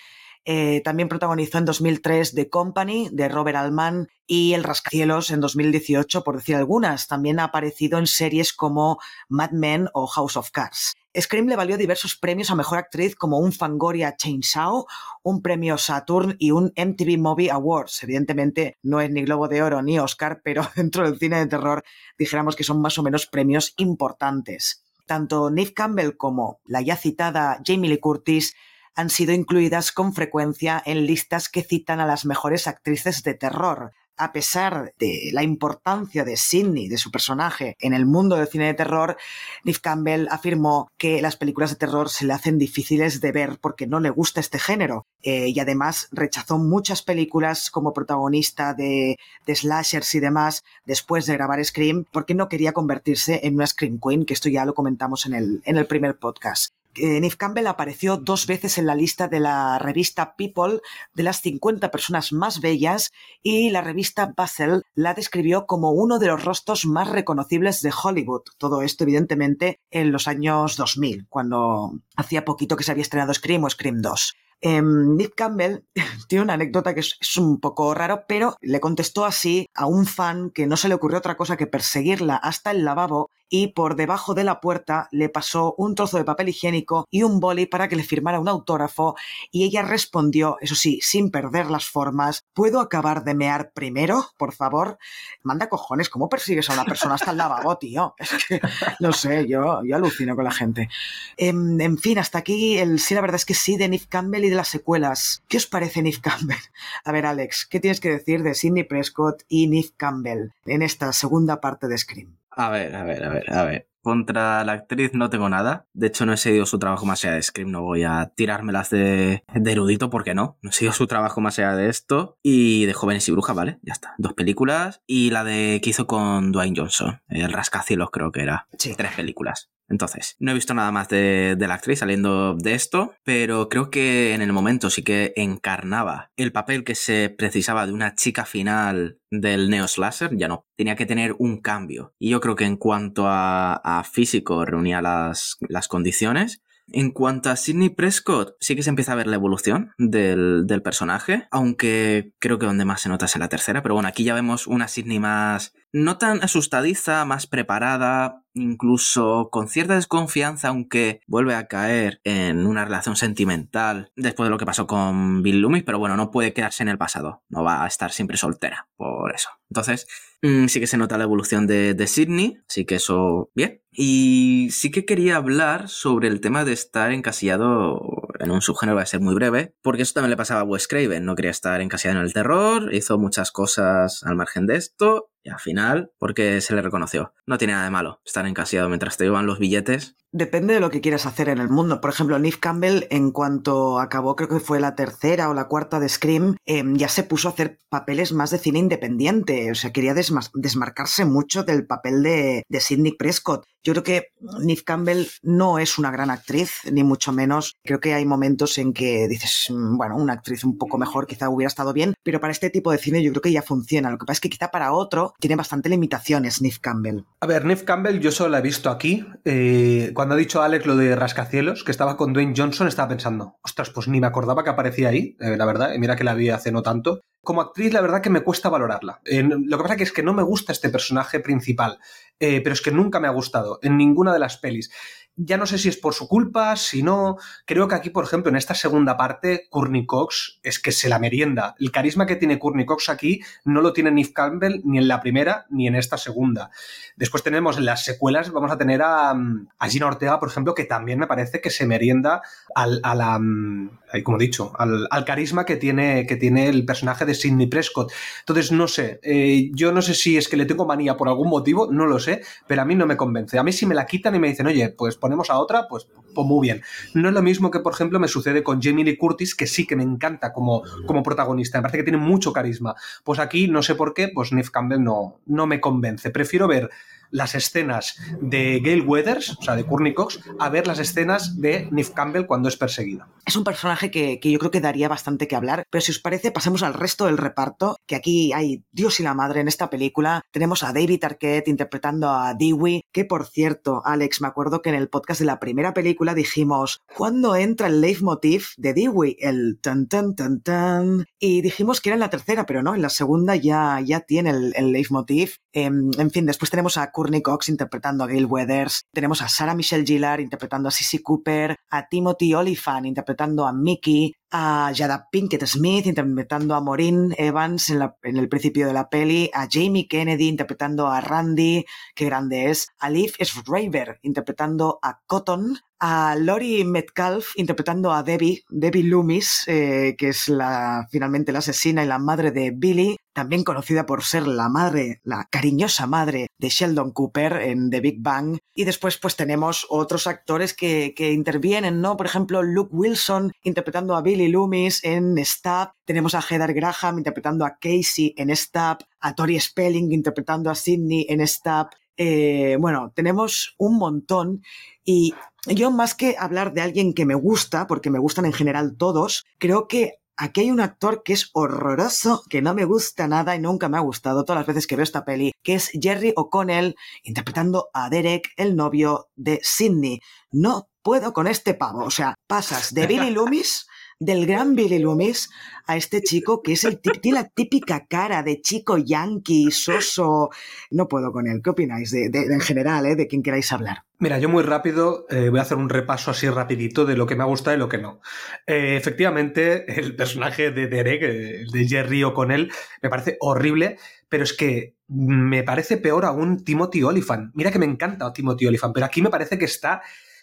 Eh, también protagonizó en 2003 The Company de Robert Altman y El Rascacielos en 2018, por decir algunas. También ha aparecido en series como Mad Men o House of Cards. Scream le valió diversos premios a Mejor Actriz como un Fangoria Chainsaw, un premio Saturn y un MTV Movie Awards. Evidentemente no es ni Globo de Oro ni Oscar, pero dentro del cine de terror dijéramos que son más o menos premios importantes. Tanto Neve Campbell como la ya citada Jamie Lee Curtis han sido incluidas con frecuencia en listas que citan a las mejores actrices de terror. A pesar de la importancia de Sidney, de su personaje, en el mundo del cine de terror, Neve Campbell afirmó que las películas de terror se le hacen difíciles de ver porque no le gusta este género. Eh, y además rechazó muchas películas como protagonista de, de, slashers y demás después de grabar Scream porque no quería convertirse en una Scream Queen, que esto ya lo comentamos en el, en el primer podcast. Neve Campbell apareció dos veces en la lista de la revista People de las 50 personas más bellas y la revista Bustle la describió como uno de los rostros más reconocibles de Hollywood. Todo esto, evidentemente, en los años 2000, cuando hacía poquito que se había estrenado Scream o Scream 2. Nick Campbell tiene una anécdota que es, un poco raro, pero le contestó así a un fan que no se le ocurrió otra cosa que perseguirla hasta el lavabo y por debajo de la puerta le pasó un trozo de papel higiénico y un boli para que le firmara un autógrafo y ella respondió, eso sí, sin perder las formas, ¿puedo acabar de mear primero, por favor? Manda cojones, ¿cómo persigues a una persona hasta el lavabo, tío? Es que, no sé, yo, yo alucino con la gente. En, en fin, hasta aquí el sí, la verdad es que sí, de Neve Campbell de las secuelas. ¿Qué os parece Neve Campbell? A ver, Alex, ¿qué tienes que decir de Sidney Prescott y Neve Campbell en esta segunda parte de Scream? A ver, a ver, a ver, a ver. Contra la actriz no tengo nada. De hecho, no he seguido su trabajo más allá de Scream. No voy a tirármelas de, de erudito porque no. No he seguido su trabajo más allá de esto. Y de Jóvenes y Brujas, ¿vale? Ya está. Dos películas. Y la de que hizo con Dwayne Johnson. El Rascacielos creo que era. Sí. Tres películas. Entonces, no he visto nada más de, la actriz saliendo de esto, pero creo que en el momento sí que encarnaba el papel que se precisaba de una chica final del Neo Slasher, ya no, tenía que tener un cambio. Y yo creo que en cuanto a, físico reunía las, las condiciones. En cuanto a Sidney Prescott, sí que se empieza a ver la evolución del, del, personaje, aunque creo que donde más se nota es en la tercera, pero bueno, aquí ya vemos una Sidney más, no tan asustadiza, más preparada, incluso con cierta desconfianza, aunque vuelve a caer en una relación sentimental después de lo que pasó con Bill Loomis, pero bueno, no puede quedarse en el pasado, no va a estar siempre soltera, por eso. Entonces, mmm, sí que se nota la evolución de, de Sidney, así que eso, bien. Y sí que quería hablar sobre el tema de estar encasillado en un subgénero, va a ser muy breve, porque eso también le pasaba a Wes Craven, no quería estar encasillado en el terror, hizo muchas cosas al margen de esto, al final, porque se le reconoció. No tiene nada de malo estar encasillado mientras te llevan los billetes. Depende de lo que quieras hacer en el mundo. Por ejemplo, Neve Campbell, en cuanto acabó, creo que fue la tercera o la cuarta de Scream, eh, ya se puso a hacer papeles más de cine independiente. O sea, quería desma desmarcarse mucho del papel de, de Sidney Prescott. Yo creo que Neve Campbell no es una gran actriz, ni mucho menos. Creo que hay momentos en que dices, bueno, una actriz un poco mejor quizá hubiera estado bien, pero para este tipo de cine yo creo que ya funciona. Lo que pasa es que quizá para otro tiene bastante limitaciones Neve Campbell. A ver, Neve Campbell yo solo la he visto aquí. Eh, cuando ha dicho Alex lo de Rascacielos, que estaba con Dwayne Johnson, estaba pensando, ostras, pues ni me acordaba que aparecía ahí, eh, la verdad, mira que la vi hace no tanto. Como actriz, la verdad que me cuesta valorarla. Eh, lo que pasa es que no me gusta este personaje principal, pero es que nunca me ha gustado en ninguna de las pelis ya no sé si es por su culpa, si no. Creo que aquí, por ejemplo, en esta segunda parte, Courtney Cox es que se la merienda. El carisma que tiene Courtney Cox aquí no lo tiene Neve Campbell ni en la primera ni en esta segunda. Después tenemos en las secuelas, vamos a tener a, a Gina Ortega, por ejemplo, que también me parece que se merienda al, la, como he dicho, al, al, carisma que tiene, que tiene el personaje de Sidney Prescott. Entonces, no sé, eh, yo no sé si es que le tengo manía por algún motivo, no lo sé, pero a mí no me convence. A mí si me la quitan y me dicen, oye, pues ponemos a otra, pues, pues, muy bien. No es lo mismo que, por ejemplo, me sucede con Jamie Lee Curtis, que sí que me encanta como, como protagonista. Me parece que tiene mucho carisma. Pues aquí, no sé por qué, pues Neve Campbell no, no me convence. Prefiero ver las escenas de Gail Weathers, o sea, de Courtney Cox, a ver las escenas de Neve Campbell cuando es perseguida. Es un personaje que, que, yo creo que daría bastante que hablar, pero si os parece, pasemos al resto del reparto, que aquí hay Dios y la madre en esta película. Tenemos a David Arquette interpretando a Dewey, que por cierto, Alex, me acuerdo que en el podcast de la primera película dijimos, ¿cuándo entra el leitmotiv de Dewey? El tan tan tan tan. Y dijimos que era en la tercera, pero no, en la segunda ya, ya tiene el, el leitmotiv. Eh, en fin, después tenemos a Courtney Cox interpretando a Gail Weathers, tenemos a Sarah Michelle Gellar interpretando a Sissy Cooper, a Timothy Oliphant interpretando a Mickey, a Jada Pinkett Smith interpretando a Maureen Evans en, el principio de la peli, a Jamie Kennedy interpretando a Randy, qué grande es, a Liv Schreiber interpretando a Cotton, a Lori Metcalf interpretando a Debbie, Debbie Loomis, eh, que es la, finalmente la asesina y la madre de Billy, también conocida por ser la madre, la cariñosa madre de Sheldon Cooper en The Big Bang. Y después pues tenemos otros actores que intervienen, ¿no? Por ejemplo, Luke Wilson interpretando a Billy Loomis en Stab. Tenemos a Heather Graham interpretando a Casey en Stab. A Tori Spelling interpretando a Sidney en Stab. Eh, bueno, tenemos un montón y yo más que hablar de alguien que me gusta, porque me gustan en general todos, creo que aquí hay un actor que es horroroso, que no me gusta nada y nunca me ha gustado todas las veces que veo esta peli, que es Jerry O'Connell interpretando a Derek, el novio de Sidney. No puedo con este pavo, o sea, pasas de Billy Loomis del gran Billy Loomis a este chico que es el tiene la típica cara de chico yankee, soso. No puedo con él. ¿Qué opináis de, en general, eh, de quien queráis hablar? Mira, yo muy rápido eh, voy a hacer un repaso así rapidito de lo que me ha gustado y lo que no. Eh, efectivamente, el personaje de Derek, eh, de Jerry O'Connell, me parece horrible, pero es que me parece peor aún Timothy Oliphant. Mira que me encanta Timothy Oliphant, pero aquí me parece que está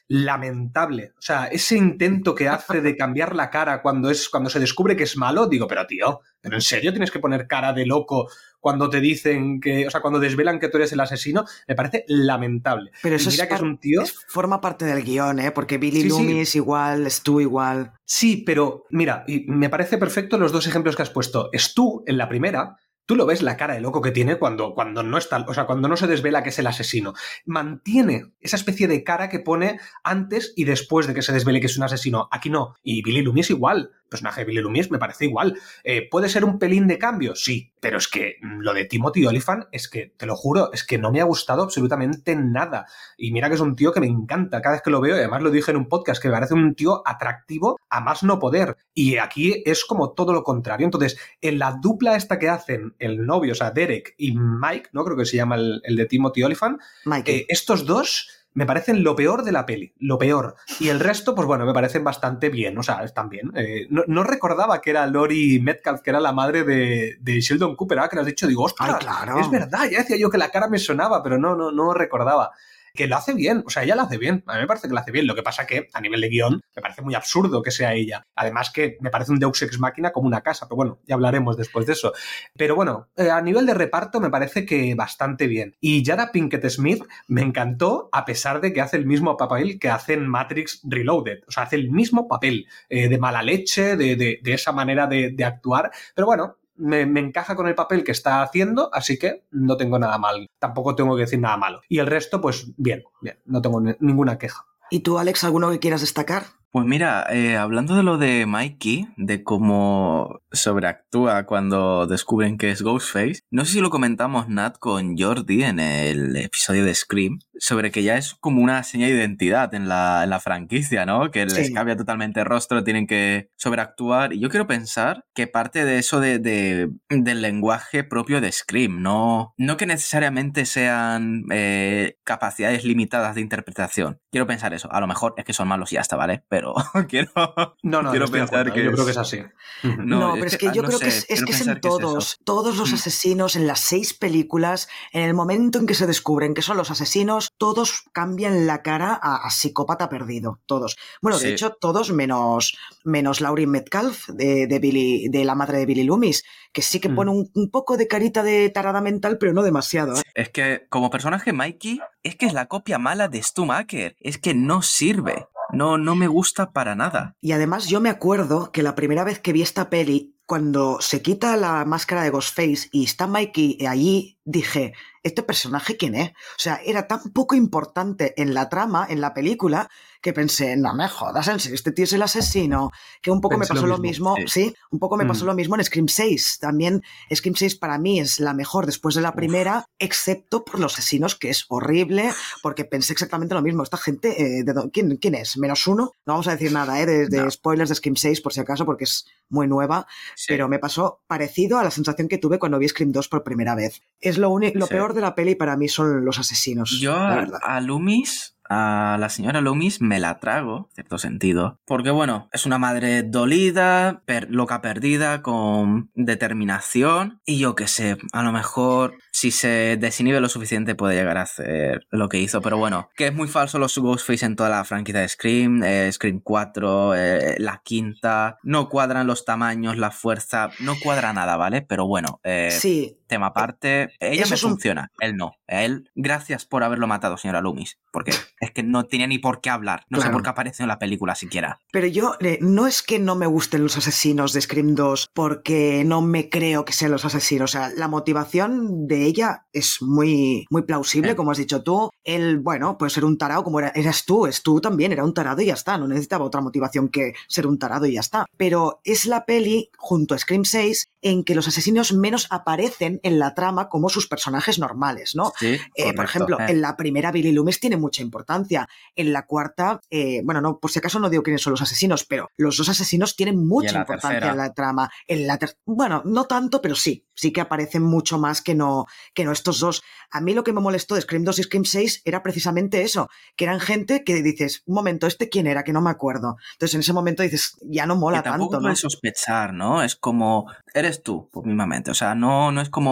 lamentable. O sea, ese intento que hace de cambiar la cara cuando, es, cuando se descubre que es malo, digo, pero tío, ¿pero en serio tienes que poner cara de loco cuando te dicen que, o sea, cuando desvelan que tú eres el asesino? Me parece lamentable. Pero eso y mira es que es un tío... es- forma parte del guion, ¿eh? Porque Billy Sí, sí. Loomis igual, Stu igual. Sí, pero mira, y me parece perfecto los dos ejemplos que has puesto. Stu, en la primera, tú lo ves la cara de loco que tiene cuando, cuando no está, o sea, cuando no se desvela que es el asesino. Mantiene esa especie de cara que pone antes y después de que se desvele que es un asesino. Aquí no. Y Billy Loomis igual. Personaje de Billy Loomis me parece igual. Eh, ¿Puede ser un pelín de cambio? Sí. Pero es que lo de Timothy Oliphant es que, te lo juro, es que no me ha gustado absolutamente nada. Y mira que es un tío que me encanta cada vez que lo veo, y además lo dije en un podcast, que me parece un tío atractivo a más no poder. Y aquí es como todo lo contrario. Entonces, en la dupla esta que hacen el novio, o sea, Derek y Mike, ¿no? Creo que se llama el, el de Timothy Oliphant, eh, estos dos me parecen lo peor de la peli, lo peor. Y el resto, pues bueno, me parecen bastante bien, o sea, están bien. Eh, no, no recordaba que era Lori Metcalf, que era la madre de, de Sheldon Cooper, ahora que lo has dicho, digo, ostras, Ay, claro. es verdad, ya decía yo que la cara me sonaba, pero no, no, no recordaba. Que lo hace bien, o sea, ella lo hace bien, a mí me parece que lo hace bien, lo que pasa que a nivel de guion me parece muy absurdo que sea ella. Además que me parece un Deus Ex Máquina como una casa, pero bueno, ya hablaremos después de eso. Pero bueno, eh, a nivel de reparto me parece que bastante bien. Y Jada Pinkett Smith me encantó a pesar de que hace el mismo papel que hace en Matrix Reloaded. O sea, hace el mismo papel eh, de mala leche, de, de- esa manera de actuar. Pero bueno, me, me encaja con el papel que está haciendo, así que no tengo nada mal. Tampoco tengo que decir nada malo. Y el resto, pues bien, bien, no tengo ni- ninguna queja. ¿Y tú, Alex, alguno que quieras destacar? Pues mira, eh, hablando de lo de Mikey, de cómo sobreactúa cuando descubren que es Ghostface, no sé si lo comentamos Nat con Jordi en el episodio de Scream, sobre que ya es como una señal de identidad en la, en la franquicia, ¿no? Que les Sí. cambia totalmente el rostro, tienen que sobreactuar. Y yo quiero pensar que parte de eso de, de- del lenguaje propio de Scream, no, no que necesariamente sean eh, capacidades limitadas de interpretación. Quiero pensar eso. A lo mejor es que son malos y ya está, ¿vale? Pero quiero, No, no, quiero pensar acuerdo, que yo creo que es- así. No, pero es que, ah, yo no creo sé, que es, que es en todos, todos los Mm. asesinos, en las seis películas, en el momento en que se descubren que son los asesinos, todos cambian la cara a, a psicópata perdido, todos. Bueno, de Sí. hecho, todos menos, menos Laurie Metcalf, de, de, Billy, de la madre de Billy Loomis, que sí que Mm. pone un, un poco de carita de tarada mental, pero no demasiado. ¿eh? Es que como personaje Mikey, es que es la copia mala de Stu Macker. Es que no sirve. No, no me gusta para nada. Y además yo me acuerdo que la primera vez que vi esta peli, cuando se quita la máscara de Ghostface y está Mikey allí, dije, ¿este personaje quién es? O sea, era tan poco importante en la trama, en la película, que pensé, no me jodas, en serio, este tío es el asesino, que un poco Pensé me pasó lo lo mismo, sí. sí, un poco me Mm. pasó lo mismo en Scream 6. También Scream 6 para mí es la mejor después de la primera, excepto por los asesinos, que es horrible, porque pensé exactamente lo mismo. Esta gente, eh, ¿de ¿quién, ¿quién es? ¿Menos uno? No vamos a decir nada, ¿eh? De, de No. spoilers de Scream 6, por si acaso, porque es muy nueva, Sí. pero me pasó parecido a la sensación que tuve cuando vi Scream 2 por primera vez. Es lo, lo Sí. peor de la peli para mí son los asesinos. Yo a Loomis, a la señora Loomis, me la trago, en cierto sentido. Porque, bueno, es una madre dolida, loca perdida, con determinación. Y yo qué sé, a lo mejor si se desinhibe lo suficiente puede llegar a hacer lo que hizo. Pero bueno, que es muy falso los Ghostface en toda la franquicia de Scream, eh, Scream 4, eh, la quinta. No cuadran los tamaños, la fuerza, no cuadra nada, ¿vale? Pero bueno, eh, sí, tema aparte. Ella eso me un- funciona, él no. A él, gracias por haberlo matado, señora Loomis. Porque es que no tenía ni por qué hablar. No sé por qué apareció en la película siquiera. Pero yo eh, no es que no me gusten los asesinos de Scream 2 porque no me creo que sean los asesinos. O sea, la motivación de ella es muy, muy plausible, Eh. como has dicho tú. Él, bueno, puede ser un tarado como era- eras tú, es tú también, era un tarado y ya está. No necesitaba otra motivación que ser un tarado y ya está. Pero es la peli, junto a Scream 6, en que los asesinos menos aparecen en la trama como sus personajes normales, ¿no? Sí, Eh, por ejemplo, Eh, en la primera Billy Loomis tiene mucha importancia. En la cuarta, eh, bueno, no, por si acaso no digo quiénes son los asesinos, pero los dos asesinos tienen mucha importancia en la trama. En la ter- bueno, no tanto, pero sí, sí que aparecen mucho más que no, que no estos dos. A mí lo que me molestó de Scream 2 y Scream 6 era precisamente eso, que eran gente que dices, un momento, ¿este quién era? Que no me acuerdo. Entonces en ese momento dices, ya no mola que tampoco tanto, ¿no? sospechar, ¿no? Es como, eres tú, pues mismamente. O sea, no, no es como,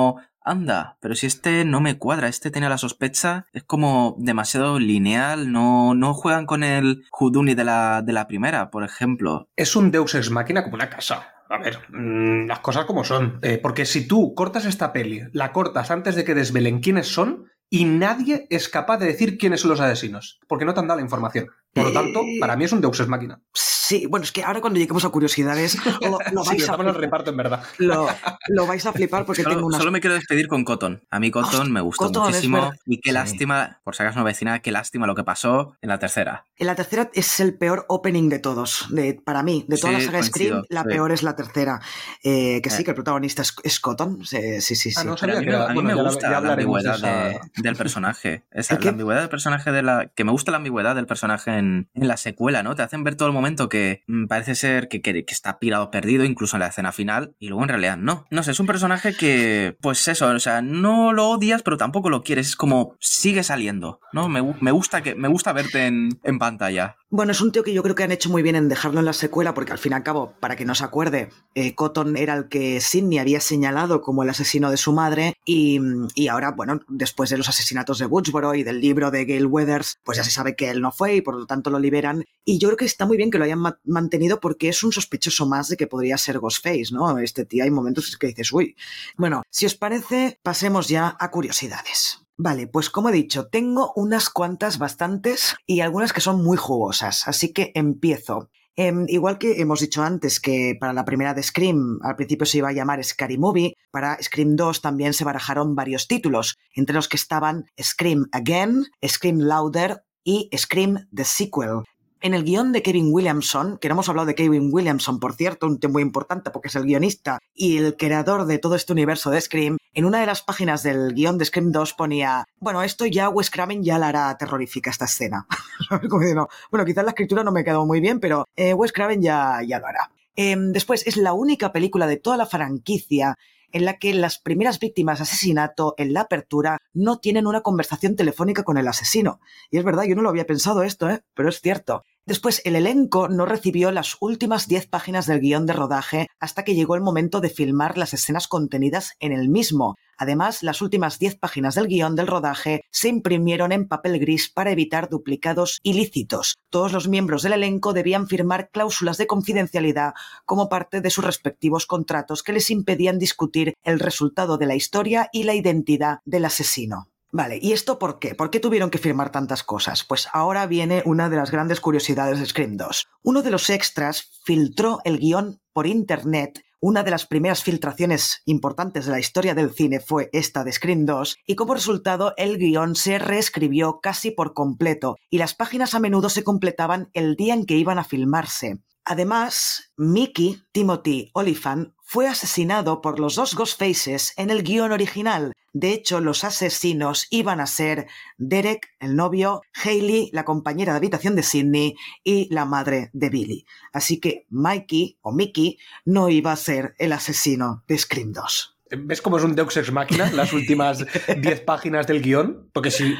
anda, pero si este no me cuadra, este tiene la sospecha, es como demasiado lineal, no, no juegan con el Houdini de la, de la primera, por ejemplo. Es un Deus ex máquina como una casa. A ver, mm, las cosas como son. Eh, porque si tú cortas esta peli, la cortas antes de que desvelen quiénes son, y nadie es capaz de decir quiénes son los asesinos, porque no te han dado la información. Por lo tanto, Eh, para mí es un Deus ex máquina. Sí, bueno, es que ahora cuando lleguemos a curiosidades lo, lo Sí, vais, a el flipar, reparto, en verdad. lo, lo vais a flipar porque Solo, tengo unas solo me quiero despedir con Cotton. A mí Cotton Hostia, me gustó Cotton, es muchísimo. Y qué Sí. lástima, por si acaso no vecina, qué lástima lo que pasó en la tercera. En la tercera es el peor opening de todos, de, para mí. De toda Sí, la saga coincido, Scream, la sí. peor es la tercera. Eh, que sí, Eh. que el protagonista es, es Cotton. Sí, sí, sí. Ah, no a mí, me- era- a mí bueno, me ya la- gusta ya la ambigüedad de- del personaje. Esa, la ambigüedad del personaje de la. Que me gusta la ambigüedad del personaje en, la secuela, ¿no? Te hacen ver todo el momento que mm, parece ser que, que, que está pirado perdido, incluso en la escena final, y luego en realidad no. No sé, es un personaje que. Pues eso, o sea, no lo odias, pero tampoco lo quieres. Es como sigue saliendo, ¿no? Me, me gusta que me gusta verte en pantalla. Bueno, es un tío que yo creo que han hecho muy bien en dejarlo en la secuela, porque al fin y al cabo, para que no se acuerde, eh, Cotton era el que Sidney había señalado como el asesino de su madre, y, y ahora, bueno, después de los asesinatos de Woodsboro y del libro de Gail Weathers, pues ya se sabe que él no fue y por lo tanto lo liberan. Y yo creo que está muy bien que lo hayan ma- mantenido porque es un sospechoso más de que podría ser Ghostface, ¿no? Este tío hay momentos que dices, uy. Bueno, si os parece, pasemos ya a curiosidades. Vale, pues como he dicho, tengo unas cuantas bastantes y algunas que son muy jugosas, así que empiezo. Em, igual que hemos dicho antes que para la primera de Scream al principio se iba a llamar Scary Movie, para Scream 2 también se barajaron varios títulos, entre los que estaban Scream Again, Scream Louder y Scream The Sequel. En el guion de Kevin Williamson, que no hemos hablado de Kevin Williamson, por cierto, un tema muy importante porque es el guionista y el creador de todo este universo de Scream, en una de las páginas del guion de Scream 2 ponía, bueno, esto ya Wes Craven ya la hará terrorífica esta escena. Como diciendo, bueno, quizás la escritura no me quedó muy bien, pero eh, Wes Craven ya, ya lo hará. Em, después, es la única película de toda la franquicia en la que las primeras víctimas de asesinato en la apertura no tienen una conversación telefónica con el asesino. Y es verdad, yo no lo había pensado esto, ¿eh? pero es cierto. Después, el elenco no recibió las últimas 10 páginas del guion de rodaje hasta que llegó el momento de filmar las escenas contenidas en el mismo. Además, las últimas 10 páginas del guion del rodaje se imprimieron en papel gris para evitar duplicados ilícitos. Todos los miembros del elenco debían firmar cláusulas de confidencialidad como parte de sus respectivos contratos que les impedían discutir el resultado de la historia y la identidad del asesino. Vale, ¿y esto por qué? ¿Por qué tuvieron que firmar tantas cosas? Pues ahora viene una de las grandes curiosidades de Scream 2. Uno de los extras filtró el guion por internet una de las primeras filtraciones importantes de la historia del cine fue esta de Scream 2 y como resultado el guion se reescribió casi por completo y las páginas a menudo se completaban el día en que iban a filmarse. Además, Mickey Timothy Oliphant fue asesinado por los dos Ghostfaces en el guion original. De hecho, los asesinos iban a ser Derek, el novio, Hailey, la compañera de habitación de Sidney, y la madre de Billy. Así que Mikey o Mickey no iba a ser el asesino de Scream 2. ¿Ves cómo es un Deux Ex Máquina las últimas 10 páginas del guion? Porque si.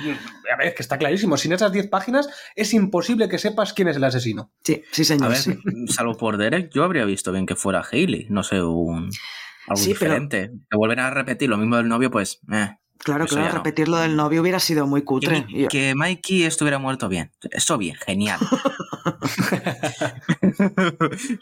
A ver, que está clarísimo. Sin esas 10 páginas es imposible que sepas quién es el asesino. Sí, sí, señor. A ver, sí. salvo por Derek, yo habría visto bien que fuera Hailey. No sé, un. Algo Sí, pero- diferente. Que volver a repetir lo mismo del novio, pues. eh. Claro, Eso claro, no. repetir lo del novio hubiera sido muy cutre. Que, que Mikey estuviera muerto bien. Eso bien, genial.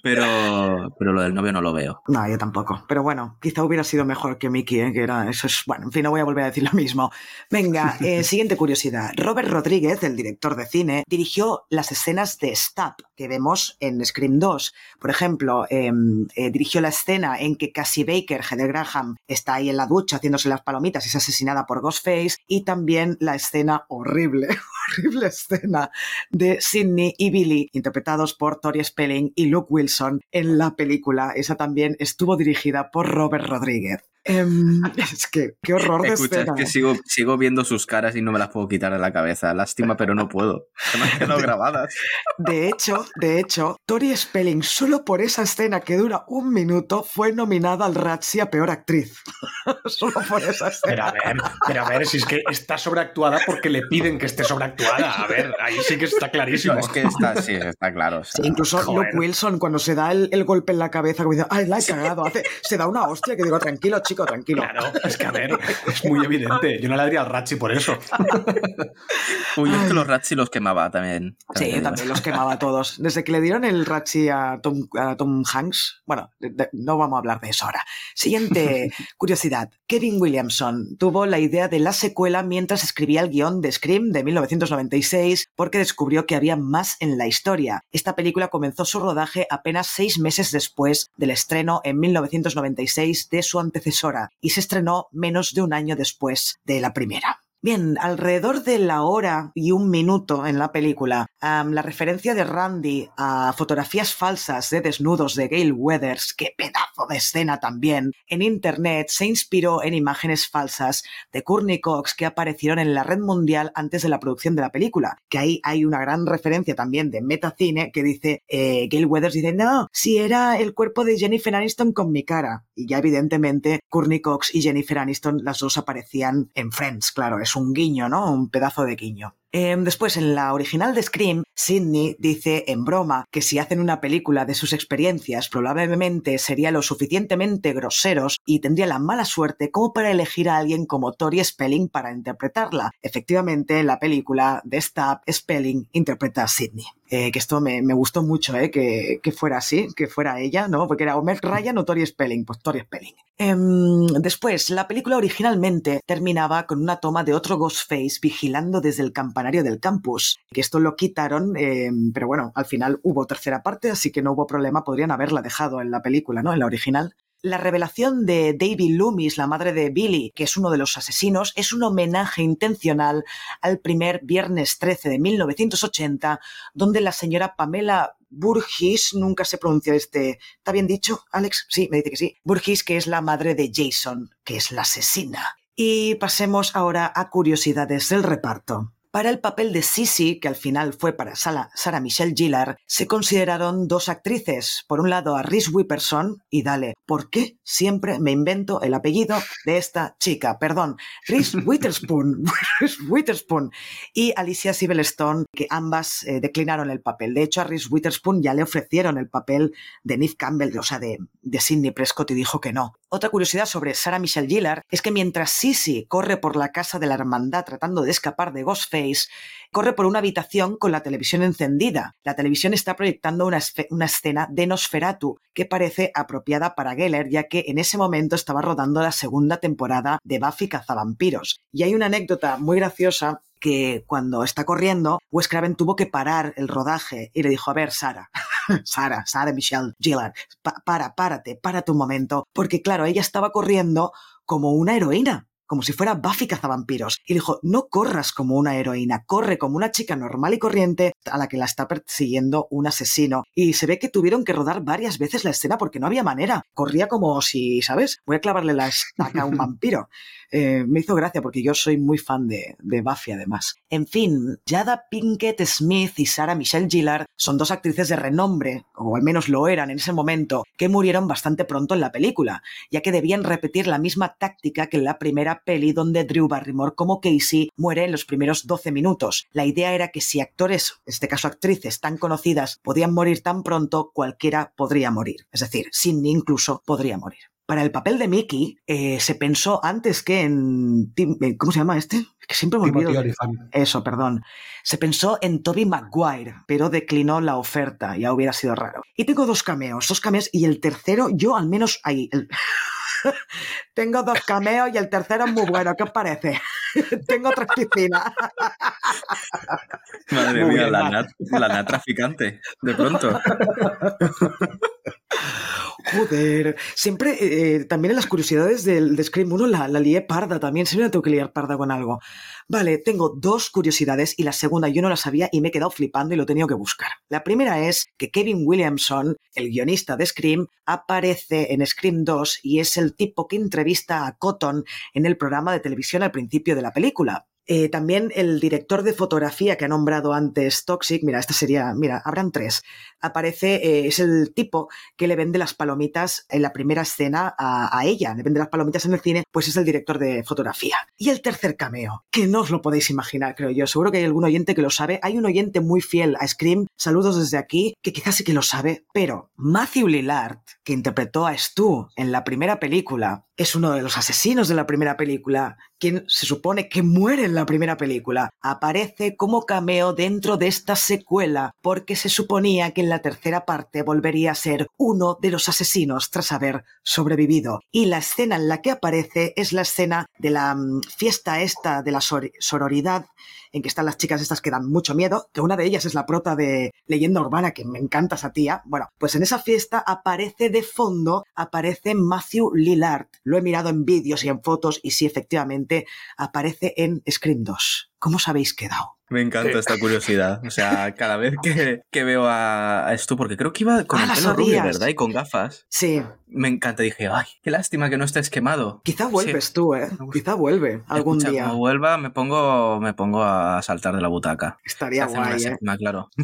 pero, pero lo del novio no lo veo. No, yo tampoco. Pero bueno, quizá hubiera sido mejor que Mickey, ¿eh? que era. Eso es. Bueno, en fin, no voy a volver a decir lo mismo. Venga, eh, siguiente curiosidad. Robert Rodríguez, el director de cine, dirigió las escenas de Stab que vemos en Scream 2. Por ejemplo, eh, eh, dirigió la escena en que Cassie Baker, Heather Graham, está ahí en la ducha haciéndose las palomitas y es asesinada por Ghostface. Y también la escena horrible, horrible escena de Sidney y Billy, interpretados por Tori Spelling y Luke Wilson en la película. Esa también estuvo dirigida por Robert Rodríguez. Em, es que, qué horror de Escucha, es que sigo, sigo viendo sus caras y no me las puedo quitar de la cabeza. Lástima, pero no puedo. Se me han quedado grabadas. De hecho, de hecho, Tori Spelling, solo por esa escena que dura un minuto, fue nominada al Razzie a Peor Actriz. solo por esa Pero escena. a ver, pero a ver, si es que está sobreactuada porque le piden que esté sobreactuada. A ver, ahí sí que está clarísimo. No, es que está, sí, está claro. o sea, Sí, incluso joder. Luke Wilson, cuando se da el, el golpe en la cabeza, como dice, ¡ay, la he cagado! Hace, se da una hostia que digo, tranquilo, chico, tranquilo. Claro, es que a ver, es muy evidente. Yo no le daría al Ratchi por eso. Uy, es que los Ratsi los quemaba también. Sí, digo. también los quemaba a todos. Desde que le dieron el Ratchi a Tom, a Tom Hanks, bueno, de- de- no vamos a hablar de eso ahora. Siguiente curiosidad. Kevin Williamson tuvo la idea de la secuela mientras escribía el guion de Scream de 1996 porque descubrió que había más en la historia. Esta película comenzó su rodaje apenas seis meses después del estreno en 1996 de su y se estrenó menos de un año después de la primera. Bien, alrededor de la hora y un minuto en la película, la referencia de Randy a fotografías falsas de desnudos de Gail Weathers, qué pedazo de escena también, en Internet se inspiró en imágenes falsas de Courtney Cox que aparecieron en la red mundial antes de la producción de la película, que ahí hay una gran referencia también de Metacine que dice, eh, Gail Weathers dice, no, si era el cuerpo de Jennifer Aniston con mi cara. Y ya evidentemente Courtney Cox y Jennifer Aniston, las dos aparecían en Friends, claro, un guiño, ¿no? Un pedazo de guiño. Em, después, en la original de Scream, Sidney dice en broma que si hacen una película de sus experiencias, probablemente sería lo suficientemente groseros y tendría la mala suerte como para elegir a alguien como Tori Spelling para interpretarla. Efectivamente, en la película de Stab, Spelling interpreta a Sidney. Eh, que esto me, me gustó mucho, eh, que, que fuera así, que fuera ella, ¿no? Porque era Homer Ryan o Tori Spelling, pues Tori Spelling. Em, después, la película originalmente terminaba con una toma de otro Ghostface vigilando desde el campanario del campus, que esto lo quitaron, em, pero bueno, al final hubo tercera parte, así que no hubo problema, podrían haberla dejado en la película, ¿no? En la original. La revelación de David Loomis, la madre de Billy, que es uno de los asesinos, es un homenaje intencional al primer Viernes 13 de 1980, donde la señora Pamela Burgis, nunca se pronuncia este. ¿Está bien dicho, Alex? Sí, me dice que sí. Burgis, que es la madre de Jason, que es la asesina. Y pasemos ahora a curiosidades del reparto. Para el papel de Sissy, que al final fue para Sarah Michelle Gellar, se consideraron dos actrices. Por un lado a Reese Witherspoon, y dale, ¿por qué siempre me invento el apellido de esta chica? Perdón, Reese Witherspoon, Reese Witherspoon y Alicia Silverstone, que ambas eh, declinaron el papel. De hecho, a Reese Witherspoon ya le ofrecieron el papel de Neve Campbell, o sea, de, de Sidney Prescott, y dijo que no. Otra curiosidad sobre Sarah Michelle Gellar es que mientras Sissy corre por la casa de la hermandad tratando de escapar de Ghostface, corre por una habitación con la televisión encendida. La televisión está proyectando una escena de Nosferatu que parece apropiada para Geller, ya que en ese momento estaba rodando la segunda temporada de Buffy Cazavampiros. Y hay una anécdota muy graciosa que cuando está corriendo, Wes Craven tuvo que parar el rodaje y le dijo, a ver, Sara, Sara, Sara Michelle Gillard, pa- para, párate, párate un momento, porque claro, ella estaba corriendo como una heroína como si fuera Buffy cazavampiros. Y dijo, no corras como una heroína, corre como una chica normal y corriente a la que la está persiguiendo un asesino. Y se ve que tuvieron que rodar varias veces la escena porque no había manera. Corría como si, ¿sabes? Voy a clavarle la estaca a un vampiro. Eh, me hizo gracia porque yo soy muy fan de, de Buffy además. En fin, Jada Pinkett Smith y Sarah Michelle Gillard son dos actrices de renombre, o al menos lo eran en ese momento, que murieron bastante pronto en la película, ya que debían repetir la misma táctica que en la primera peli donde Drew Barrymore como Casey muere en los primeros 12 minutos. La idea era que si actores, en este caso actrices tan conocidas, podían morir tan pronto, cualquiera podría morir. Es decir, Sidney incluso podría morir. Para el papel de Mickey eh, se pensó antes que en... Tim- eh, ¿Cómo se llama este? Que siempre me olvido. Eso, perdón. Se pensó en Toby Maguire, pero declinó la oferta, ya hubiera sido raro. Y tengo dos cameos, dos cameos, y el tercero, yo al menos ahí. el- tengo dos cameos y el tercero es muy bueno, ¿qué os parece? tengo tres piscinas. Madre Muy mía, bien, la va. Nat, la Nat traficante, de pronto. Joder, siempre, eh, también en las curiosidades del, de Scream 1 la, la lié parda también, siempre la tengo que liar parda con algo. Vale, tengo dos curiosidades y la segunda yo no la sabía y me he quedado flipando y lo he tenido que buscar. La primera es que Kevin Williamson, el guionista de Scream, aparece en Scream 2 y es el tipo que entrevista a Cotton en el programa de televisión al principio de la película. Eh, también el director de fotografía que ha nombrado antes Toxic, mira, esta sería, mira, habrán tres, aparece, eh, es el tipo que le vende las palomitas en la primera escena a, a ella, le vende las palomitas en el cine, pues es el director de fotografía. Y el tercer cameo, que no os lo podéis imaginar, creo yo, seguro que hay algún oyente que lo sabe, hay un oyente muy fiel a Scream, saludos desde aquí, que quizás sí que lo sabe, pero Matthew Lillard, que interpretó a Stu en la primera película, es uno de los asesinos de la primera película, quien se supone que muere en la primera película, aparece como cameo dentro de esta secuela, porque se suponía que en la tercera parte volvería a ser uno de los asesinos tras haber sobrevivido. Y la escena en la que aparece es la escena de la mm, fiesta esta de la sor- sororidad, en que están las chicas estas que dan mucho miedo, que una de ellas es la prota de Leyenda Urbana, que me encanta esa tía. Bueno, pues en esa fiesta aparece de fondo, aparece Matthew Lillard. Lo he mirado en vídeos y en fotos y sí, efectivamente, aparece en Scream 2. ¿Cómo os habéis quedado? Me encanta esta curiosidad. O sea, cada vez que, que veo a, a esto, porque creo que iba con Ah, el pelo rubio. ¿verdad? Y con gafas. Sí, Me encanta. Dije, ay, qué lástima que no estés quemado. quizá vuelves Sí. tú, ¿eh? Quizá vuelve algún Escucha, día. Como vuelva, me pongo, me pongo a saltar de la butaca. Estaría guay, ¿eh? séptima, claro.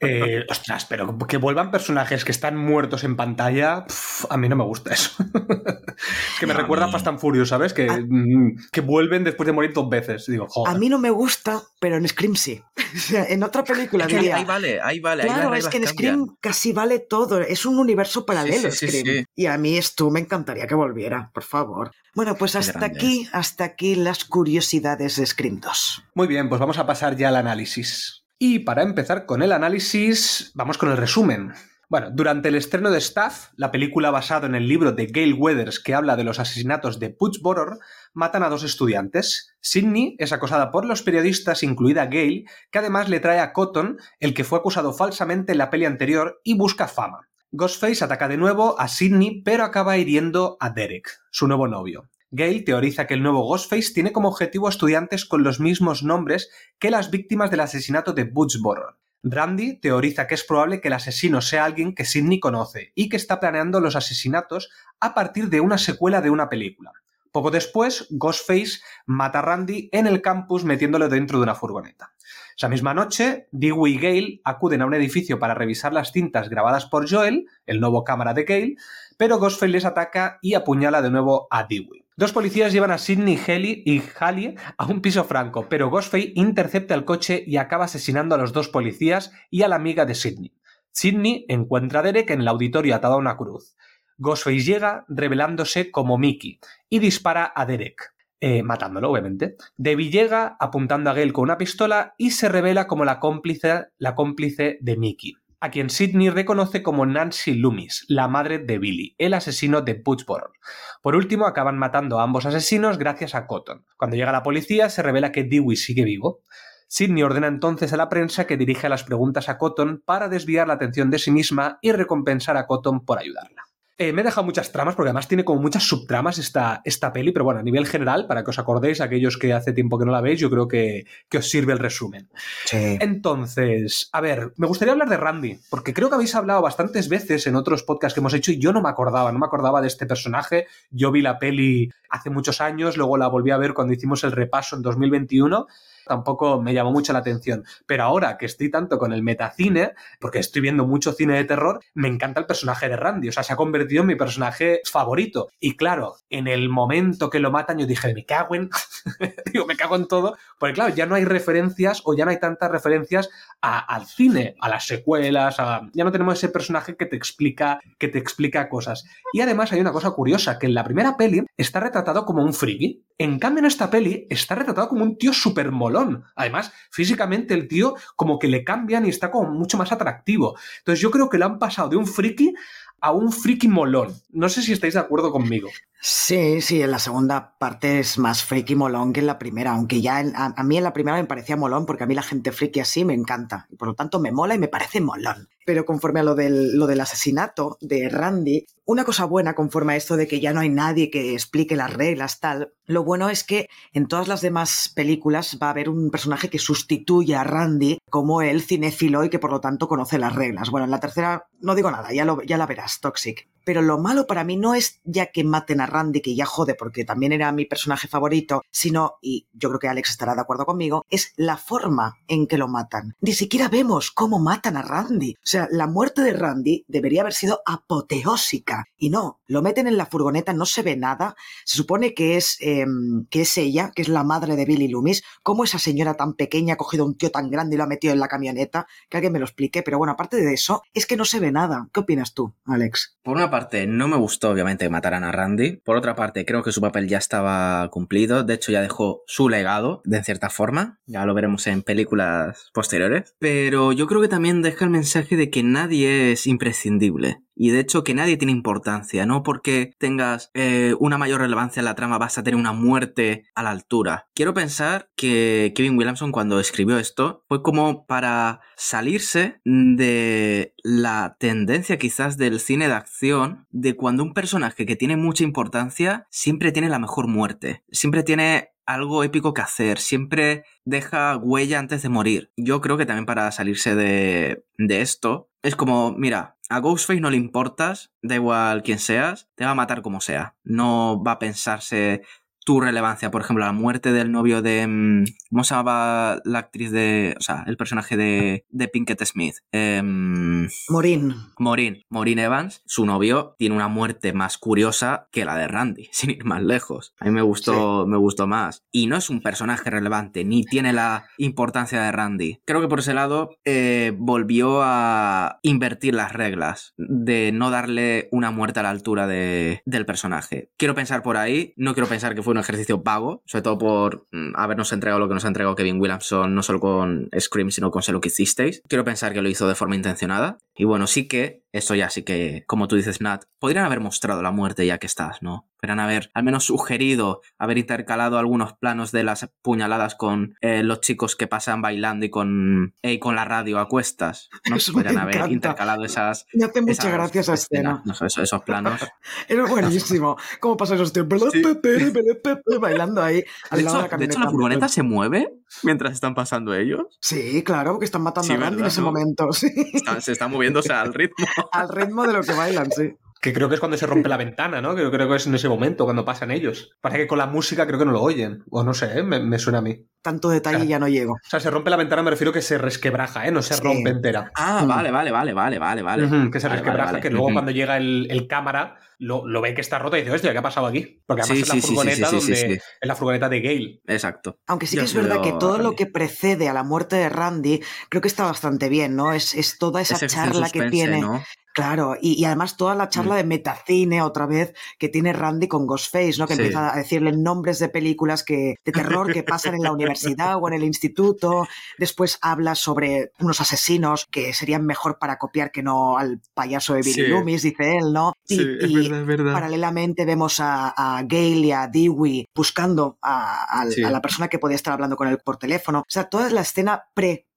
Eh, ostras, pero que vuelvan personajes que están muertos en pantalla, a mí no me gusta eso. es que me No, recuerda a Fast and Furious, ¿sabes? Que, A- mm, que vuelven después de morir dos veces. Digo, joder. A mí no me gusta, pero en Scream sí. En otra película que diría. ahí vale, ahí vale. ahí Claro, es que en Scream cambian. casi vale todo. Es un universo paralelo, sí, sí, Scream. sí. Y a mí esto me encantaría que volviera, por favor. Bueno, pues hasta grande. aquí, hasta aquí las curiosidades de Scream 2. Muy bien, pues vamos a pasar ya al análisis. Y para empezar con el análisis, vamos con el resumen. Bueno, durante el estreno de Staff, la película basada en el libro de Gail Weathers que habla de los asesinatos de Puigboror, matan a dos estudiantes. Sidney es acosada por los periodistas, incluida Gail, que además le trae a Cotton, el que fue acusado falsamente en la peli anterior, y busca fama. Ghostface ataca de nuevo a Sidney, pero acaba hiriendo a Derek, su nuevo novio. Gale teoriza que el nuevo Ghostface tiene como objetivo a estudiantes con los mismos nombres que las víctimas del asesinato de Butchborough. Randy teoriza que es probable que el asesino sea alguien que Sidney conoce y que está planeando los asesinatos a partir de una secuela de una película. Poco después, Ghostface mata a Randy en el campus metiéndolo dentro de una furgoneta. Esa misma noche, Dewey y Gale acuden a un edificio para revisar las cintas grabadas por Joel, el nuevo cámara de Gale, pero Ghostface les ataca y apuñala de nuevo a Dewey. Dos policías llevan a Sidney Haley y Hallie a un piso franco, pero Ghostface intercepta el coche y acaba asesinando a los dos policías y a la amiga de Sidney. Sidney encuentra a Derek en el auditorio atado a una cruz. Ghostface llega revelándose como Mickey y dispara a Derek, eh, matándolo, obviamente. Debbie llega apuntando a Gale con una pistola y se revela como la cómplice, la cómplice de Mickey, a quien Sidney reconoce como Nancy Loomis, la madre de Billy, el asesino de Butchborough. Por último, acaban matando a ambos asesinos gracias a Cotton. Cuando llega la policía, se revela que Dewey sigue vivo. Sidney ordena entonces a la prensa que dirija las preguntas a Cotton para desviar la atención de sí misma y recompensar a Cotton por ayudarla. Eh, me he dejado muchas tramas porque además tiene como muchas subtramas esta, esta peli, pero bueno, a nivel general, para que os acordéis, aquellos que hace tiempo que no la veis, yo creo que, que os sirve el resumen. Sí. Entonces, a ver, me gustaría hablar de Randy, porque creo que habéis hablado bastantes veces en otros podcasts que hemos hecho y yo no me acordaba, no me acordaba de este personaje. Yo vi la peli hace muchos años, luego la volví a ver cuando hicimos el repaso en 2021 tampoco me llamó mucho la atención. Pero ahora que estoy tanto con el metacine, porque estoy viendo mucho cine de terror, me encanta el personaje de Randy. O sea, se ha convertido en mi personaje favorito. Y claro, en el momento que lo matan, yo dije, me cago en. Digo, me cago en todo. Porque claro, ya no hay referencias o ya no hay tantas referencias al cine, a las secuelas, a- ya no tenemos ese personaje que te explica, que te explica cosas. Y además hay una cosa curiosa, que en la primera peli está retratado como un friki. En cambio, en esta peli está retratado como un tío súper. Además, físicamente el tío como que le cambian y está como mucho más atractivo. Entonces yo creo que lo han pasado de un friki a un friki molón. No sé si estáis de acuerdo conmigo. Sí, sí, en la segunda parte es más friki molón que en la primera, aunque ya en- a, mí en la primera me parecía molón porque a mí la gente friki así me encanta y por lo tanto me mola y me parece molón. Pero conforme a lo del, lo del asesinato de Randy, una cosa buena conforme a esto de que ya no hay nadie que explique las reglas tal, lo bueno es que en todas las demás películas va a haber un personaje que sustituya a Randy como el cinéfilo y que por lo tanto conoce las reglas. Bueno, en la tercera no digo nada, ya, lo, ya la verás, Toxic. Pero lo malo para mí no es ya que maten a Randy, que ya jode porque también era mi personaje favorito, sino, y yo creo que Alex estará de acuerdo conmigo, es la forma en que lo matan. Ni siquiera vemos cómo matan a Randy. O sea, la muerte de Randy debería haber sido apoteósica. Y no, lo meten en la furgoneta, no se ve nada. Se supone que es, eh, que es ella, que es la madre de Billy Loomis. ¿Cómo esa señora tan pequeña ha cogido a un tío tan grande y lo ha metido en la camioneta? Que alguien me lo explique. Pero bueno, aparte de eso, es que no se ve nada. ¿Qué opinas tú, Alex? Parte, no me gustó obviamente que mataran a Randy. Por otra parte, creo que su papel ya estaba cumplido. De hecho, ya dejó su legado, de cierta forma. Ya lo veremos en películas posteriores. Pero yo creo que también deja el mensaje de que nadie es imprescindible. Y de hecho que nadie tiene importancia, no porque tengas eh, una mayor relevancia en la trama vas a tener una muerte a la altura. Quiero pensar que Kevin Williamson cuando escribió esto fue como para salirse de la tendencia quizás del cine de acción de cuando un personaje que tiene mucha importancia siempre tiene la mejor muerte, siempre tiene algo épico que hacer, siempre deja huella antes de morir. Yo creo que también para salirse de, de esto es como, mira, a Ghostface no le importas, da igual quién seas, te va a matar como sea. No va a pensarse tu relevancia. Por ejemplo, la muerte del novio de. mm, ¿Cómo se llamaba la actriz de. O sea, el personaje de, de Pinkett Smith? Morín. Maureen. Maureen Evans, su novio, tiene una muerte más curiosa que la de Randy, sin ir más lejos. A mí me gustó, me gustó más. Y no es un personaje relevante, ni tiene la importancia de Randy. Creo que por ese lado eh, volvió a invertir las reglas de no darle una muerte a la altura de- del personaje. Quiero pensar por ahí, no quiero pensar que fue un ejercicio vago, sobre todo por mm, habernos entregado lo que nos ha entregado Kevin Williamson, no solo con Scream, sino con Sé lo que hicisteis. Quiero pensar que lo hizo de forma intencionada. Y bueno, sí que, esto ya sí que, como tú dices, Nat, podrían haber mostrado la muerte ya que estás, ¿no? Podrían haber al menos sugerido, haber intercalado algunos planos de las puñaladas con eh, los chicos que pasan bailando y con, eh, y con la radio a cuestas, ¿no? Eso me Podrían haber encanta. intercalado esas... Me hace mucha esas gracia esa escenas, escena. no sé, esos, esos planos. Era buenísimo. ¿Cómo pasan esos tíos? Bailando ahí al De lado hecho, de la de hecho, la furgoneta se mueve mientras están pasando ellos. Sí, claro, porque están matando Sí, a Randy en ¿verdad, ese no? momento. Sí. Está- se está moviéndose al ritmo. Al ritmo de lo que bailan, sí. Que creo que es cuando se rompe la ventana, ¿no? Que creo que es en ese momento, cuando pasan ellos. Parece que con la música creo que no lo oyen. O no sé, ¿eh? me, me suena a mí. Tanto detalle ya no llego. O sea, se rompe la ventana, me refiero que se resquebraja, ¿eh? No se Sí. rompe entera. Ah, Mm. vale, vale, vale, vale, vale, vale. Que se Vale, resquebraja, vale, vale. que luego cuando llega el, el cámara lo, lo ve que está rota y dice, hostia, ¿qué ha pasado aquí? Porque además Sí, es la sí, sí, sí, furgoneta sí, sí, donde. sí. Es la furgoneta de Gale. Exacto. Aunque sí Yo que es verdad que todo lo Randy. que precede a la muerte de Randy, creo que está bastante bien, ¿no? Es, es toda esa Ese charla que tiene. ¿no? Claro, y, y además toda la charla Mm. de metacine otra vez que tiene Randy con Ghostface, ¿no? Que Sí. empieza a decirle nombres de películas que, de terror que pasan en la universidad o en el instituto. Después habla sobre unos asesinos que serían mejor para copiar que no al payaso de Billy Sí. Loomis, dice él, ¿no? Y, Sí, es verdad, es verdad. paralelamente vemos a, a Gail y a Dewey buscando a, a la persona que podía estar hablando con él por teléfono. O sea, toda la escena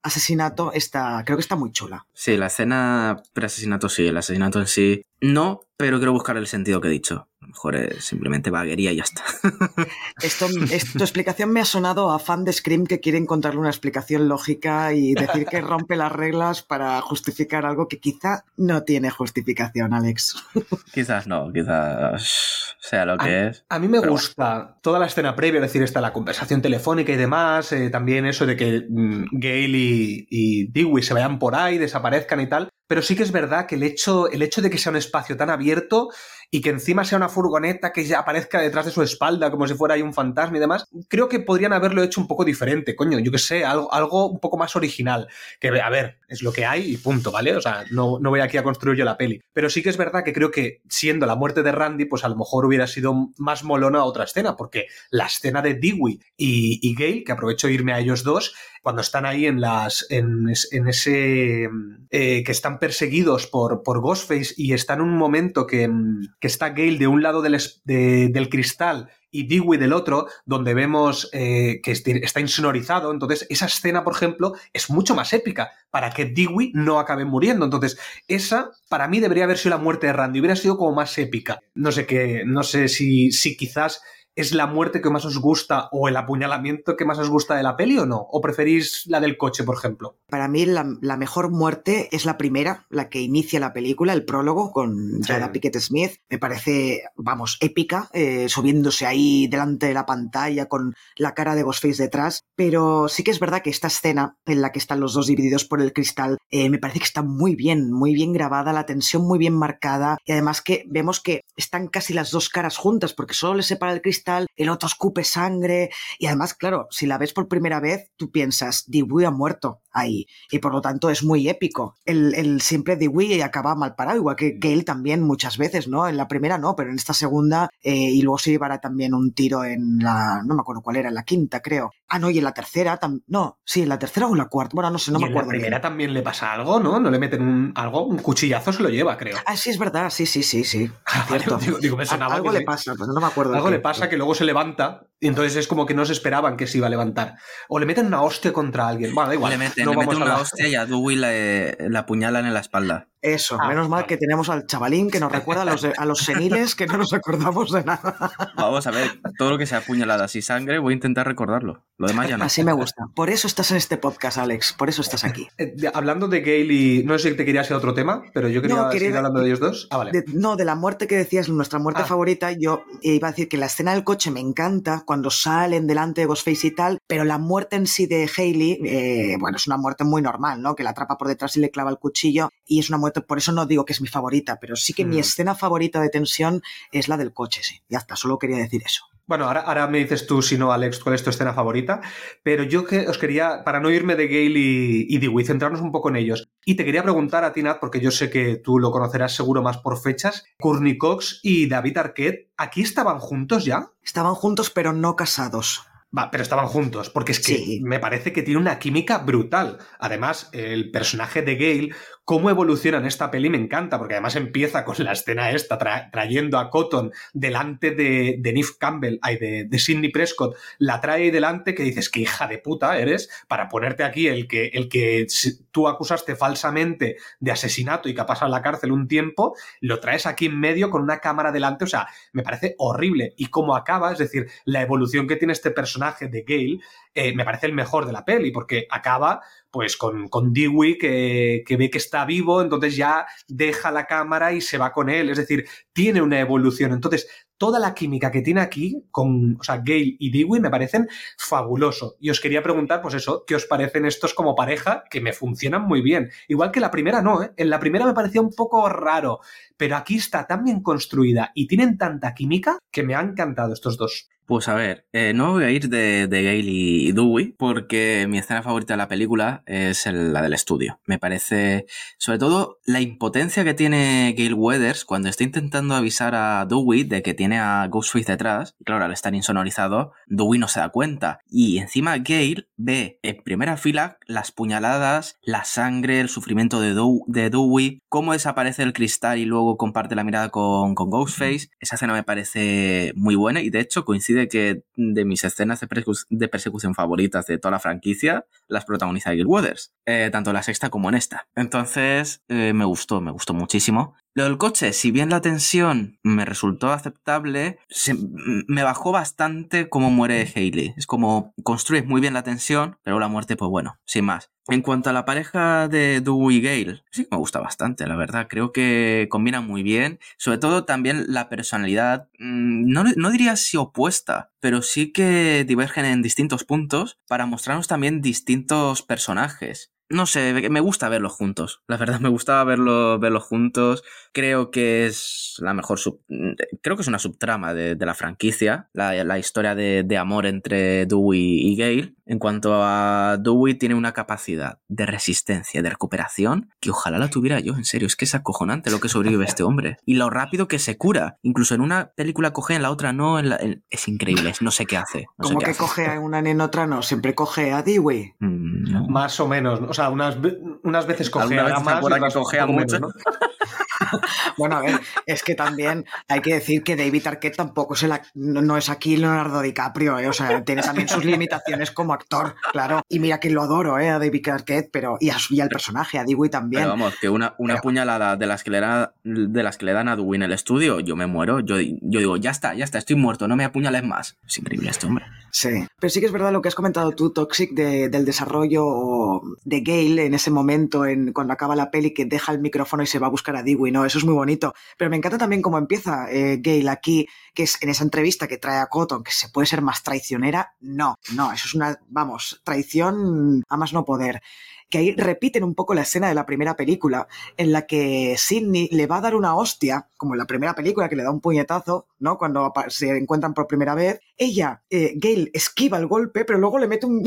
pre-asesinato está, creo que está muy chula. Sí, la escena pre-asesinato sí, el asesinato en sí no, pero quiero buscar el sentido que he dicho. A lo mejor es simplemente vaguería y ya está. Esto, es- tu explicación me ha sonado a fan de Scream que quiere encontrarle una explicación lógica y decir que rompe las reglas para justificar algo que quizá no tiene justificación, Alex. quizás no, quizás sea lo que a, es. a mí me gusta toda la escena previa, es decir, está la conversación telefónica y demás, eh, también eso de que mm, Gail y, y Dewey se vayan por ahí, desaparezcan y tal, pero sí que es verdad que el hecho, el hecho de que sea un espacio tan abierto y que encima sea una furgoneta que ya aparezca detrás de su espalda como si fuera ahí un fantasma y demás, creo que podrían haberlo hecho un poco diferente, coño, yo que sé, algo, algo un poco más original, que a ver, es lo que hay y punto, ¿vale? O sea, no, no voy aquí a construir yo la peli, pero sí que es verdad que creo que siendo la muerte de Randy, pues a lo mejor hubiera sido más molona otra escena, porque la escena de Dewey y, y Gale, que aprovecho de irme a ellos dos, cuando están ahí en las en, es- en ese eh, que están perseguidos por, por Ghostface y está en un momento que, mm, que está Gale de un lado del, del cristal y Dewey del otro, donde vemos eh, que está insonorizado. Entonces, esa escena, por ejemplo, es mucho más épica para que Dewey no acabe muriendo. Entonces, esa, para mí, debería haber sido la muerte de Randy. Hubiera sido como más épica. No sé qué, no sé si, si quizás es la muerte que más os gusta o el apuñalamiento que más os gusta de la peli o no. ¿O preferís la del coche, por ejemplo? Para mí la, la mejor muerte es la primera, la que inicia la película, el prólogo con Sí. Jada Pickett Smith. Me parece, vamos, épica, eh, subiéndose ahí delante de la pantalla con la cara de Ghostface detrás. Pero sí que es verdad que esta escena en la que están los dos divididos por el cristal, eh, me parece que está muy bien, muy bien grabada, la tensión muy bien marcada y además que vemos que están casi las dos caras juntas porque solo le separa el cristal, el otro escupe sangre y además, claro, si la ves por primera vez, tú piensas, Dewey ha muerto ahí y por lo tanto es muy épico. El, el siempre Dewey acaba mal parado, igual que Gale también muchas veces, ¿no? En la primera no, pero en esta segunda eh, y luego se llevará también un tiro en la, no me acuerdo cuál era, en la quinta creo. Ah, no, y en la tercera, tam- no, sí, en la tercera o en la cuarta, bueno, no sé, no y me en acuerdo. la bien. primera también le pasa algo, ¿no? No le meten un, algo, un cuchillazo se lo lleva, creo. Ah, sí, es verdad, sí, sí, sí, sí. Ah, vale, cierto. digo- digo, me sonaba algo le pasa, no me acuerdo. Algo le pasa que luego se levanta y entonces es como que no se esperaban que se iba a levantar. O le meten una hostia contra alguien. Bueno, da igual. le meten, no le vamos meten a una la- hostia y a Dewey le, le apuñalan en la espalda. Eso, Ah, menos mal que tenemos al chavalín que nos recuerda a los, a los seniles que no nos acordamos de nada. Vamos a ver, todo lo que sea puñaladas y sangre, voy a intentar recordarlo. Lo demás ya no. Así me gusta. Por eso estás en este podcast, Alex. Por eso estás aquí. Eh, de- hablando de Gale y. No sé si te querías ir a otro tema, pero yo quería No, quería- seguir hablando de ellos dos. Ah, vale. De- no, de la muerte que decías, nuestra muerte Ah. favorita, yo iba a decir que la escena del coche me encanta cuando salen delante de Ghostface y tal, pero la muerte en sí de Hailey, eh, bueno, es una muerte muy normal, ¿no? Que la atrapa por detrás y le clava el cuchillo y es una muerte, por eso no digo que es mi favorita, pero sí que mi Mm. escena favorita de tensión es la del coche, sí. Ya está, solo quería decir eso. Bueno, ahora, ahora me dices tú, si no, Alex, cuál es tu escena favorita. Pero yo que os quería, para no irme de Gale y, y Dewey, centrarnos un poco en ellos. Y te quería preguntar a ti, Nat, porque yo sé que tú lo conocerás seguro más por fechas. Courtney Cox y David Arquette, ¿aquí estaban juntos ya? Estaban juntos pero no casados. Va, pero estaban juntos, porque es que Sí. me parece que tiene una química brutal. Además, el personaje de Gale, cómo evoluciona en esta peli me encanta, porque además empieza con la escena esta, tra- trayendo a Cotton delante de, de Neve Campbell, ay, de, de Sidney Prescott, la trae delante que dices, que hija de puta eres, para ponerte aquí el que, el que tú acusaste falsamente de asesinato y que ha pasado en la cárcel un tiempo, lo traes aquí en medio con una cámara delante, o sea, me parece horrible. Y cómo acaba, es decir, la evolución que tiene este personaje de Gale, eh, me parece el mejor de la peli, porque acaba pues con, con Dewey que, que ve que está vivo, entonces ya deja la cámara y se va con él, es decir, tiene una evolución. Entonces, toda la química que tiene aquí con, o sea, Gale y Dewey me parecen fabuloso. Y os quería preguntar, pues eso, ¿qué os parecen estos como pareja? Que me funcionan muy bien. Igual que la primera no, ¿eh? En la primera me parecía un poco raro, pero aquí está tan bien construida y tienen tanta química que me han encantado estos dos. Pues a ver, eh, no voy a ir de, de Gale y Dewey porque mi escena favorita de la película es la del estudio. Me parece, sobre todo, la impotencia que tiene Gale Weathers cuando está intentando avisar a Dewey de que tiene a Ghostface detrás. Claro, al estar insonorizado, Dewey no se da cuenta. Y encima Gale ve en primera fila las puñaladas, la sangre, el sufrimiento de, de Dewey, cómo desaparece el cristal y luego comparte la mirada con, con Ghostface. Esa escena me parece muy buena y de hecho coincide que de mis escenas de, persecu- de persecución favoritas de toda la franquicia las protagoniza Gil Weathers, eh, tanto en la sexta como en esta. Entonces eh, me gustó, me gustó muchísimo. Lo del coche, si bien la tensión me resultó aceptable, se- me bajó bastante cómo muere Hailey. Es como construyes muy bien la tensión, pero la muerte, pues bueno, sin más. En cuanto a la pareja de Dewey y Gale, sí que me gusta bastante, la verdad. Creo que combinan muy bien. Sobre todo también la personalidad, mm, no, no diría si opuesta, pero sí que divergen en distintos puntos para mostrarnos también distintos personajes. No sé, me gusta verlos juntos. La verdad, me gustaba verlo- verlos juntos. Creo que es la mejor sub- Creo que es una subtrama de, de la franquicia. La, la historia de, de amor entre Dewey y Gale. En cuanto a Dewey, tiene una capacidad de resistencia, de recuperación, que ojalá la tuviera yo, en serio. Es que es acojonante lo que sobrevive este hombre. Y lo rápido que se cura. Incluso en una película coge, en la otra no. en la- en- Es increíble. No sé qué hace. No sé Como qué que hace. coge a una en otra, no, siempre coge a Dewey. Mm, no. Más o menos, ¿no? O sea, unas, unas veces cogea vez más otras cogea poco menos, mucho. ¿no? Bueno, a ver, es que también hay que decir que David Arquette tampoco es el ac- no, no es aquí Leonardo DiCaprio, ¿eh? o sea, tiene también sus limitaciones como actor, claro. Y mira que lo adoro, ¿eh? a David Arquette, pero y, a su- y al personaje, a Dewey también. Pero vamos, que una, una Pero- puñalada de las que le dan de las que le dan a Dewey en el estudio, yo me muero. Yo, yo digo, ya está, ya está, estoy muerto, no me apuñales más. Es increíble este hombre. Sí, pero sí que es verdad lo que has comentado tú, Toxic, de- del desarrollo de Gale en ese momento, en, cuando acaba la peli, que deja el micrófono y se va a buscar a Dewey, ¿no? Eso es muy bonito. Pero me encanta también cómo empieza eh, Gale aquí, que es en esa entrevista que trae a Cotton, que se puede ser más traicionera. No, no, eso es una, vamos, traición a más no poder. Que ahí repiten un poco la escena de la primera película, en la que Sidney le va a dar una hostia, como en la primera película, que le da un puñetazo, ¿no? Cuando se encuentran por primera vez. Ella, eh, Gail, esquiva el golpe, pero luego le mete un,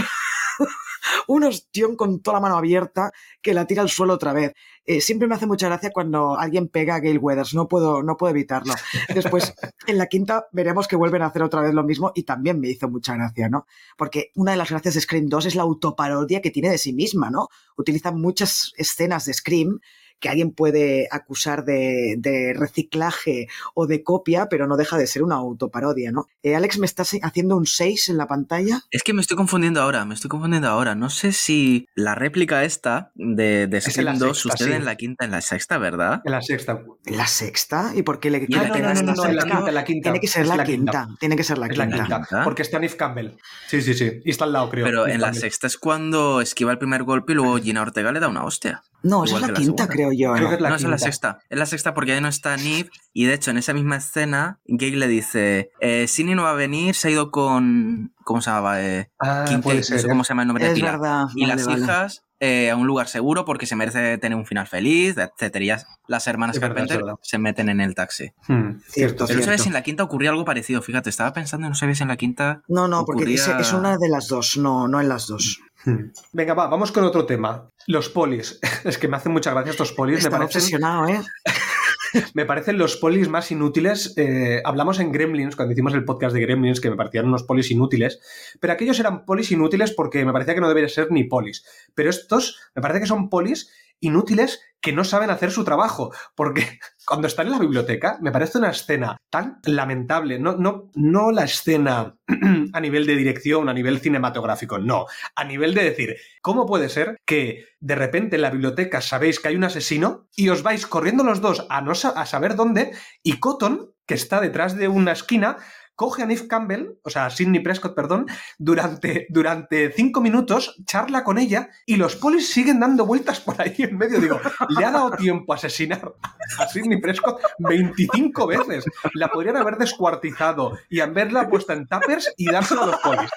un ostión con toda la mano abierta que la tira al suelo otra vez. Eh, siempre me hace mucha gracia cuando alguien pega a Gail Weathers, no puedo, no puedo evitarlo. Después, en la quinta, veremos que vuelven a hacer otra vez lo mismo y también me hizo mucha gracia, ¿no? Porque una de las gracias de Scream 2 es la autoparodia que tiene de sí misma, ¿no? Utiliza muchas escenas de Scream que alguien puede acusar de, de reciclaje o de copia, pero no deja de ser una autoparodia, ¿no? Eh, Alex, ¿me estás haciendo un 6 en la pantalla? Es que me estoy confundiendo ahora, me estoy confundiendo ahora. No sé si la réplica esta de, de en Scream la 2 sexta, sucede sí. en la quinta, en la sexta, ¿verdad? En la sexta. ¿En la sexta? ¿Y por qué le pega no, no, no, en la quinta, la quinta. Tiene que ser la, la quinta. quinta. Tiene que ser la Es quinta. Porque está Nif Campbell. Sí, sí, sí. Y está al lado, creo. Pero Neve en la Campbell. sexta es cuando esquiva el primer golpe y luego Gina Ortega le da una hostia. No, esa es la la quinta, segunda. creo yo. Creo que es la no, esa es la quinta. sexta. Es la sexta porque ahí no está Neve. Y de hecho, en esa misma escena, Gale le dice: eh, Sidney no va a venir, se ha ido con. ¿Cómo se llamaba? Eh, Ah, puede no sé ser. cómo se llama el nombre de Es pila. verdad. Y vale, las vale. hijas eh, a un lugar seguro porque se merece tener un final feliz, etcétera. Y ya las hermanas Es Carpenter verdad. se meten en el taxi. Hmm, Cierto, cierto. Pero no sabes si en la quinta ocurría algo parecido. Fíjate, estaba pensando y no sabía si en la quinta. No, no, porque ocurría- es, es una de las dos, no, no en las dos. Venga, va, vamos con otro tema. Los polis. Es que me hacen mucha gracia estos polis. Me parecen, obsesionado, ¿eh? me parecen los polis más inútiles. Eh, hablamos en Gremlins, cuando hicimos el podcast de Gremlins, que me parecían unos polis inútiles. Pero aquellos eran polis inútiles porque me parecía que no deberían ser ni polis. Pero estos me parece que son polis inútiles que no saben hacer su trabajo. Porque cuando están en la biblioteca, me parece una escena tan lamentable. No, no, no la escena a nivel de dirección, a nivel cinematográfico, no. A nivel de decir, ¿cómo puede ser que de repente en la biblioteca sabéis que hay un asesino y os vais corriendo los dos a, no a saber dónde y Cotton, que está detrás de una esquina, coge a Neve Campbell, o sea, a Sidney Prescott, perdón, durante, durante cinco minutos, charla con ella y los polis siguen dando vueltas por ahí en medio. Digo, le ha dado tiempo a asesinar a Sidney Prescott 25 veces. La podrían haber descuartizado y haberla puesto en tuppers y dársela a los polis.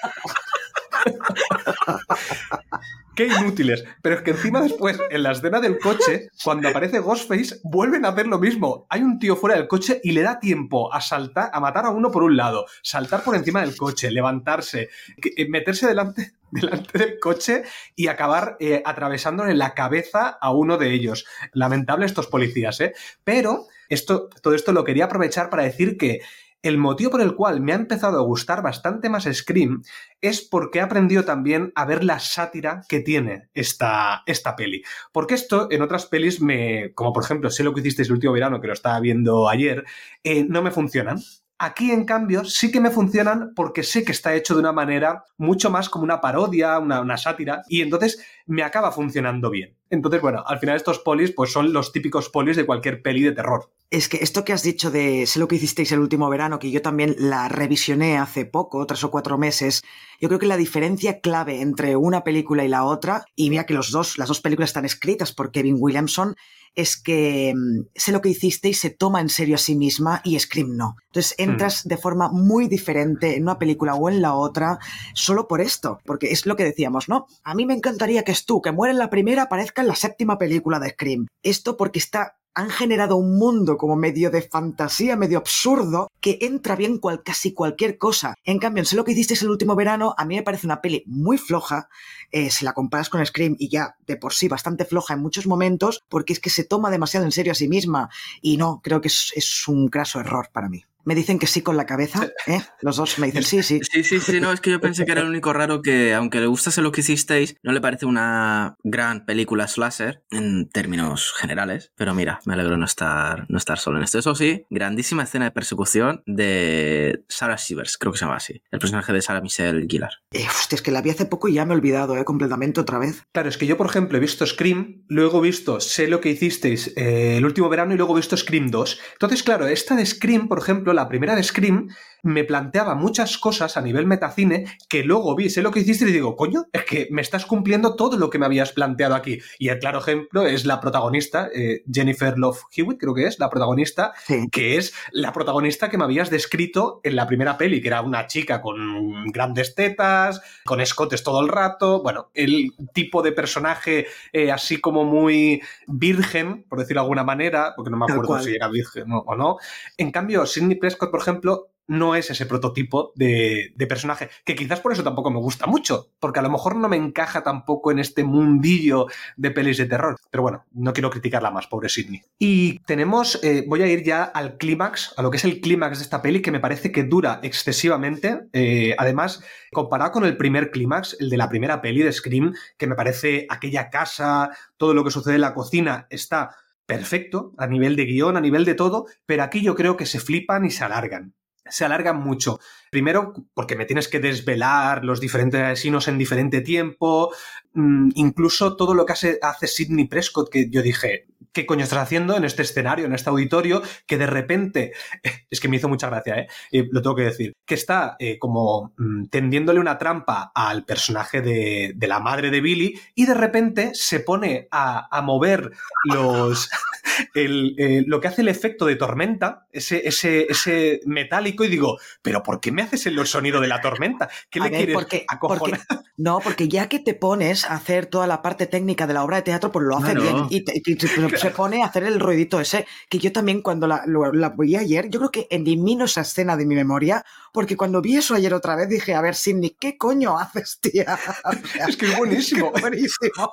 Qué inútiles. Pero es que encima después, en la escena del coche, cuando aparece Ghostface, vuelven a hacer lo mismo. Hay un tío fuera del coche y le da tiempo a saltar, a matar a uno por un lado, saltar por encima del coche, levantarse, eh, meterse delante, delante del coche y acabar eh, atravesándole la cabeza a uno de ellos. Lamentable estos policías, ¿eh? Pero esto, todo esto lo quería aprovechar para decir que el motivo por el cual me ha empezado a gustar bastante más Scream es porque he aprendido también a ver la sátira que tiene esta, esta peli. Porque esto en otras pelis me, como por ejemplo, sé lo que hicisteis el último verano, que lo estaba viendo ayer, eh, no me funcionan. Aquí, en cambio, sí que me funcionan porque sé que está hecho de una manera mucho más como una parodia, una, una, sátira, y entonces me acaba funcionando bien. Entonces, bueno, al final estos polis pues son los típicos polis de cualquier peli de terror. Es que esto que has dicho de sé lo que hicisteis el último verano, que yo también la revisioné hace poco, tres o cuatro meses, yo creo que la diferencia clave entre una película y la otra, y mira que los dos, las dos películas están escritas por Kevin Williamson, es que mm, sé lo que hiciste y se toma en serio a sí misma y Scream no. Entonces entras mm. de forma muy diferente en una película o en la otra solo por esto, porque es lo que decíamos, ¿no? A mí me encantaría que tú, que muere en la primera, aparezca en la séptima película de Scream. Esto porque está han generado un mundo como medio de fantasía, medio absurdo, que entra bien cual, casi cualquier cosa. En cambio, sé lo que hicisteis el último verano, a mí me parece una peli muy floja, eh, si la comparas con Scream y ya de por sí bastante floja en muchos momentos, porque es que se toma demasiado en serio a sí misma. Y no, creo que es, es un craso error para mí. Me dicen que sí con la cabeza, ¿eh? Los dos me dicen sí, sí. Sí, sí, sí, no, es que yo pensé que era el único raro que, aunque le gustase lo que hicisteis, no le parece una gran película slasher en términos generales. Pero mira, me alegro no estar, no estar solo en esto. Eso sí, grandísima escena de persecución de Sarah Shivers, creo que se llama así. El personaje de Sarah Michelle Gellar. Eh, hostia, es que la vi hace poco y ya me he olvidado, ¿eh? Completamente otra vez. Claro, es que yo, por ejemplo, he visto Scream, luego he visto Sé lo que hicisteis eh, el último verano y luego he visto Scream 2. Entonces, claro, esta de Scream, por ejemplo, la primera de Scream, me planteaba muchas cosas a nivel metacine que luego vi, sé lo que hiciste y digo, coño, es que me estás cumpliendo todo lo que me habías planteado aquí. Y el claro ejemplo es la protagonista, eh, Jennifer Love Hewitt, creo que es, la protagonista, sí. que es la protagonista que me habías descrito en la primera peli, que era una chica con grandes tetas, con escotes todo el rato, bueno, el tipo de personaje eh, así como muy virgen, por decirlo de alguna manera, porque no me acuerdo si era virgen o no. En cambio, Sidney Prescott, por ejemplo, no es ese prototipo de, personaje, que quizás por eso tampoco me gusta mucho, porque a lo mejor no me encaja tampoco en este mundillo de pelis de terror. Pero bueno, no quiero criticarla más, pobre Sidney. Y tenemos, eh, voy a ir ya al clímax, a lo que es el clímax de esta peli, que me parece que dura excesivamente. Eh, además, comparado con el primer clímax, el de la primera peli de Scream, que me parece aquella casa, todo lo que sucede en la cocina, está perfecto a nivel de guion, a nivel de todo, pero aquí yo creo que se flipan y se alargan se alargan mucho. Primero, porque me tienes que desvelar los diferentes asesinos en diferente tiempo, mm, incluso todo lo que hace, hace Sidney Prescott, que yo dije, ¿qué coño estás haciendo en este escenario, en este auditorio? Que de repente, es que me hizo mucha gracia, ¿eh? Lo tengo que decir, que está eh, como mm, tendiéndole una trampa al personaje de, de, la madre de Billy y de repente se pone a, a mover los... El, eh, lo que hace el efecto de tormenta, ese, ese, ese metálico, y digo, ¿pero por qué me haces el sonido de la tormenta? ¿Qué a le ver, quieres porque, acojonar? porque- no, porque ya que te pones a hacer toda la parte técnica de la obra de teatro, pues lo hace bien. Y, te- y te- pero se pone a hacer el ruidito ese, que yo también cuando la, lo- la vi ayer, yo creo que elimino esa escena de mi memoria, porque cuando vi eso ayer otra vez dije, a ver, Sidney, ¿qué coño haces, tía? Es que es buenísimo. qué buenísimo.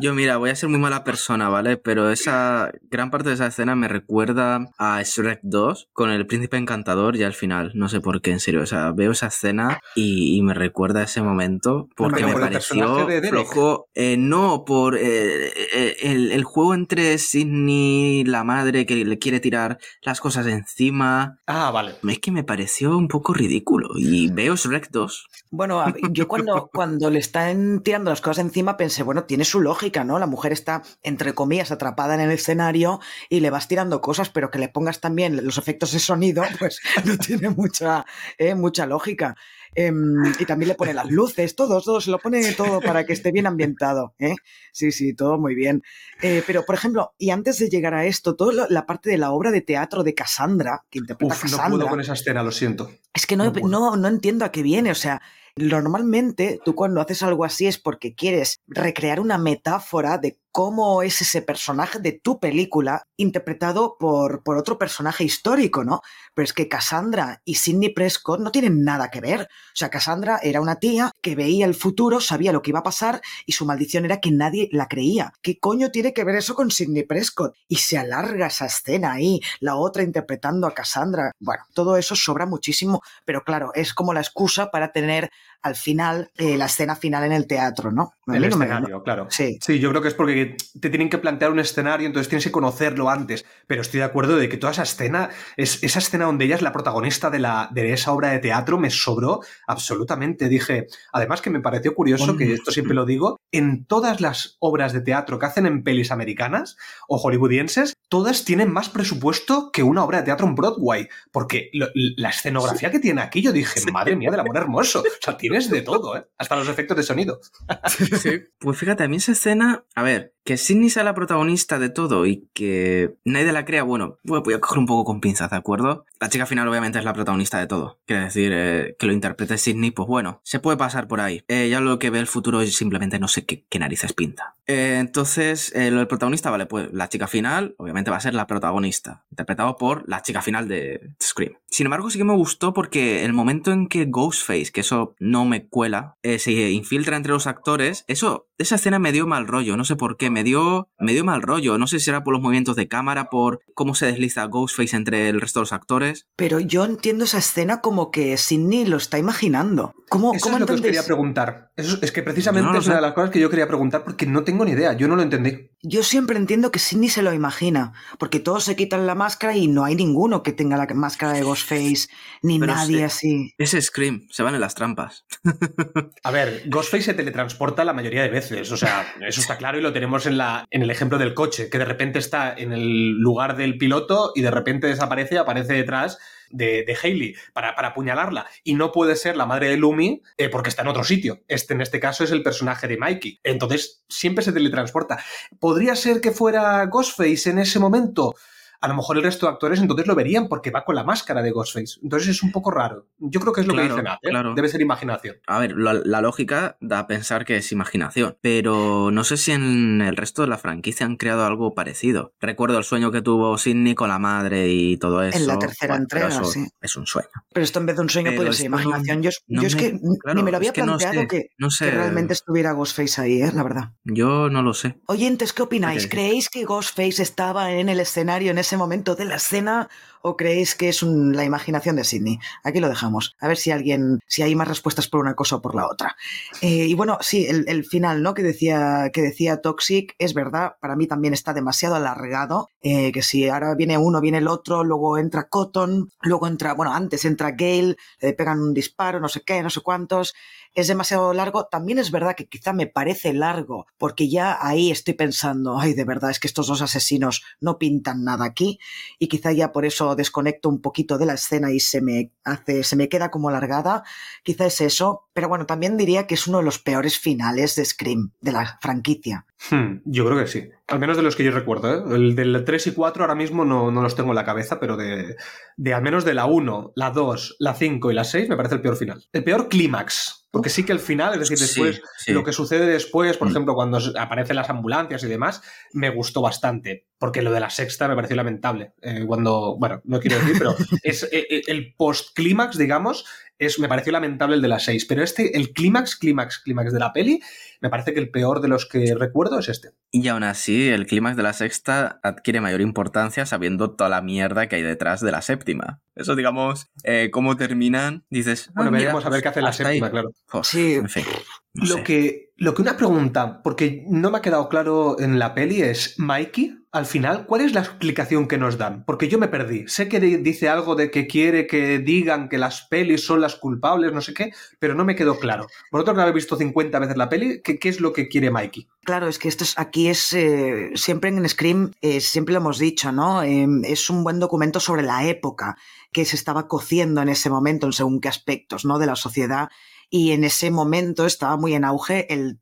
Yo, mira, voy a ser muy mala persona, ¿vale? Pero esa gran parte de esa escena me recuerda a Shrek 2 con el príncipe encantador ya al final. No sé por qué, en serio. O sea, veo esa escena y, y me recuerda a ese momento porque me por pareció de flojo. Eh, no, por eh, eh, el, el juego entre Sidney, la madre que le quiere tirar las cosas encima. Ah, vale. Es que me pareció un poco ridículo. Y veo Shrek 2. Bueno, yo cuando, cuando le están tirando las cosas encima pensé, bueno, tiene su lógica, ¿no? La mujer está, entre comillas, atrapada en el escenario y le vas tirando cosas, pero que le pongas también los efectos de sonido, pues no tiene mucha, eh, mucha lógica. Em, y también le pone las luces, todo, todo, se lo pone todo para que esté bien ambientado. ¿eh? Sí, sí, todo muy bien. Eh, pero, por ejemplo, y antes de llegar a esto, toda la parte de la obra de teatro de Cassandra, que interpreta Uf, no Cassandra. puedo con esa escena, lo siento. Es que no, No no, no entiendo a qué viene. O sea, normalmente tú cuando haces algo así es porque quieres recrear una metáfora de cómo es ese personaje de tu película interpretado por, por otro personaje histórico, ¿no? Pero es que Cassandra y Sidney Prescott no tienen nada que ver. O sea, Cassandra era una tía que veía el futuro, sabía lo que iba a pasar y su maldición era que nadie la creía. ¿Qué coño tiene que ver eso con Sidney Prescott? Y se alarga esa escena ahí, la otra interpretando a Cassandra. Bueno, todo eso sobra muchísimo, pero claro, es como la excusa para tener al final eh, la escena final en el teatro, ¿no? A El me- escenario, claro. Sí. Sí, yo creo que es porque te tienen que plantear un escenario, entonces tienes que conocerlo antes. Pero estoy de acuerdo de que toda esa escena, es, esa escena donde ella es la protagonista de, la, de esa obra de teatro, me sobró absolutamente. Dije, además que me pareció curioso, que esto siempre lo digo, en todas las obras de teatro que hacen en pelis americanas o hollywoodienses, todas tienen más presupuesto que una obra de teatro en Broadway. Porque lo- la escenografía que tiene aquí, yo dije, madre mía del amor hermoso. O sea, tienes de todo, ¿eh? Hasta los efectos de sonido. Pues fíjate, a mí esa escena, a ver, que Sidney sea la protagonista de todo y que nadie la crea, bueno, voy a coger un poco con pinzas, ¿de acuerdo? La chica final obviamente es la protagonista de todo. Quiere decir, eh, que lo interprete Sidney, pues bueno, se puede pasar por ahí. Eh, ya lo que ve el futuro es simplemente no sé qué, narices pinta. Eh, entonces, lo del protagonista, vale, pues la chica final obviamente va a ser la protagonista, interpretado por la chica final de Scream. Sin embargo, sí que me gustó porque el momento en que Ghostface, que eso no me cuela, se infiltra entre los actores, eso, esa escena me dio mal rollo, no sé por qué, me dio, me dio mal rollo, no sé si era por los movimientos de cámara, por cómo se desliza Ghostface entre el resto de los actores. Pero yo entiendo esa escena como que Sidney lo está imaginando. ¿Cómo, Eso cómo es lo que os quería preguntar. Eso es que precisamente no es una de las cosas que yo quería preguntar porque no tengo ni idea. Yo no lo entendí. Yo siempre entiendo que Sidney se lo imagina, porque todos se quitan la máscara y no hay ninguno que tenga la máscara de Ghostface, ni Pero nadie sí. así. Ese Scream, se van en las trampas. A ver, Ghostface se teletransporta la mayoría de veces. O sea, eso está claro y lo tenemos en, la, en el ejemplo del coche, que de repente está en el lugar del piloto y de repente desaparece y aparece detrás de, de Hailey para, para apuñalarla. Y no puede ser la madre de Lumi eh, porque está en otro sitio. Este, en este caso, es el personaje de Mikey. Entonces, siempre se teletransporta. ¿Podría ser que fuera Ghostface en ese momento? A lo mejor el resto de actores entonces lo verían porque va con la máscara de Ghostface. Entonces es un poco raro. Yo creo que es lo Claro, que dice Nat. ¿eh? claro. Debe ser imaginación. A ver, la, la lógica da a pensar que es imaginación, pero no sé si en el resto de la franquicia han creado algo parecido. Recuerdo el sueño que tuvo Sidney con la madre y todo eso. En la tercera Bueno, entrega, eso sí. Es un sueño. Pero esto en vez de un sueño Pero puede ser no- imaginación. Yo, no yo es me- que ni me lo había es que no planteado sé, que, no sé. que realmente estuviera Ghostface ahí, ¿eh? la verdad. Yo no lo sé. Oyentes, ¿qué opináis? ¿Creéis que Ghostface estaba en el escenario en ese momento de la escena o creéis que es un- la imaginación de Sidney? Aquí lo dejamos. A ver si alguien, si hay más respuestas por una cosa o por la otra. Eh, y bueno, sí, el, el final, ¿no? Que decía, que decía Toxic, es verdad, para mí también está demasiado alargado, eh, que si ahora viene uno, viene el otro, luego entra Cotton, luego entra, bueno, antes entra Gale, le pegan un disparo, no sé qué, no sé cuántos, es demasiado largo. También es verdad que quizá me parece largo, porque ya ahí estoy pensando, ay, de verdad, es que estos dos asesinos no pintan nada aquí, y quizá ya por eso desconecto un poquito de la escena y se me hace, se me queda como alargada. Quizá es eso, pero bueno, también diría que es uno de los peores finales de Scream, de la franquicia. Hmm, yo creo que sí. Al menos de los que yo recuerdo. ¿eh? El del 3 y 4 ahora mismo no, no los tengo en la cabeza, pero de, de al menos de la 1, la 2, la 5 y la 6 me parece el peor final. El peor clímax. Porque sí que el final, es decir, después, sí. lo que sucede después, por Mm. ejemplo, cuando aparecen las ambulancias y demás, me gustó bastante. Porque lo de la sexta me pareció lamentable. Eh, cuando, bueno, no quiero decir, pero es eh, eh, el post-clímax, digamos, es, me pareció lamentable el de la 6. Pero este, el clímax, clímax, clímax de la peli, me parece que el peor de los que recuerdo es este. Y aún así, el clímax de la sexta adquiere mayor importancia sabiendo toda la mierda que hay detrás de la séptima. Eso, digamos, eh, cómo terminan, dices... ah, Bueno, mira, veremos a ver qué hace la ahí. séptima, claro. Sí. En fin. no Lo sé. que, lo que una pregunta, porque no me ha quedado claro en la peli, es Mikey, al final, ¿cuál es la explicación que nos dan? Porque yo me perdí. Sé que dice algo de que quiere que digan que las pelis son las culpables, no sé qué, pero no me quedó claro. Vosotros que habéis visto 50 veces la peli, ¿qué, qué es lo que quiere Mikey? Claro, es que esto es, aquí es, eh, siempre en Scream, eh, siempre lo hemos dicho, ¿no? Eh, es un buen documento sobre la época que se estaba cociendo en ese momento, en según qué aspectos, ¿no? De la sociedad y en ese momento estaba muy en auge el,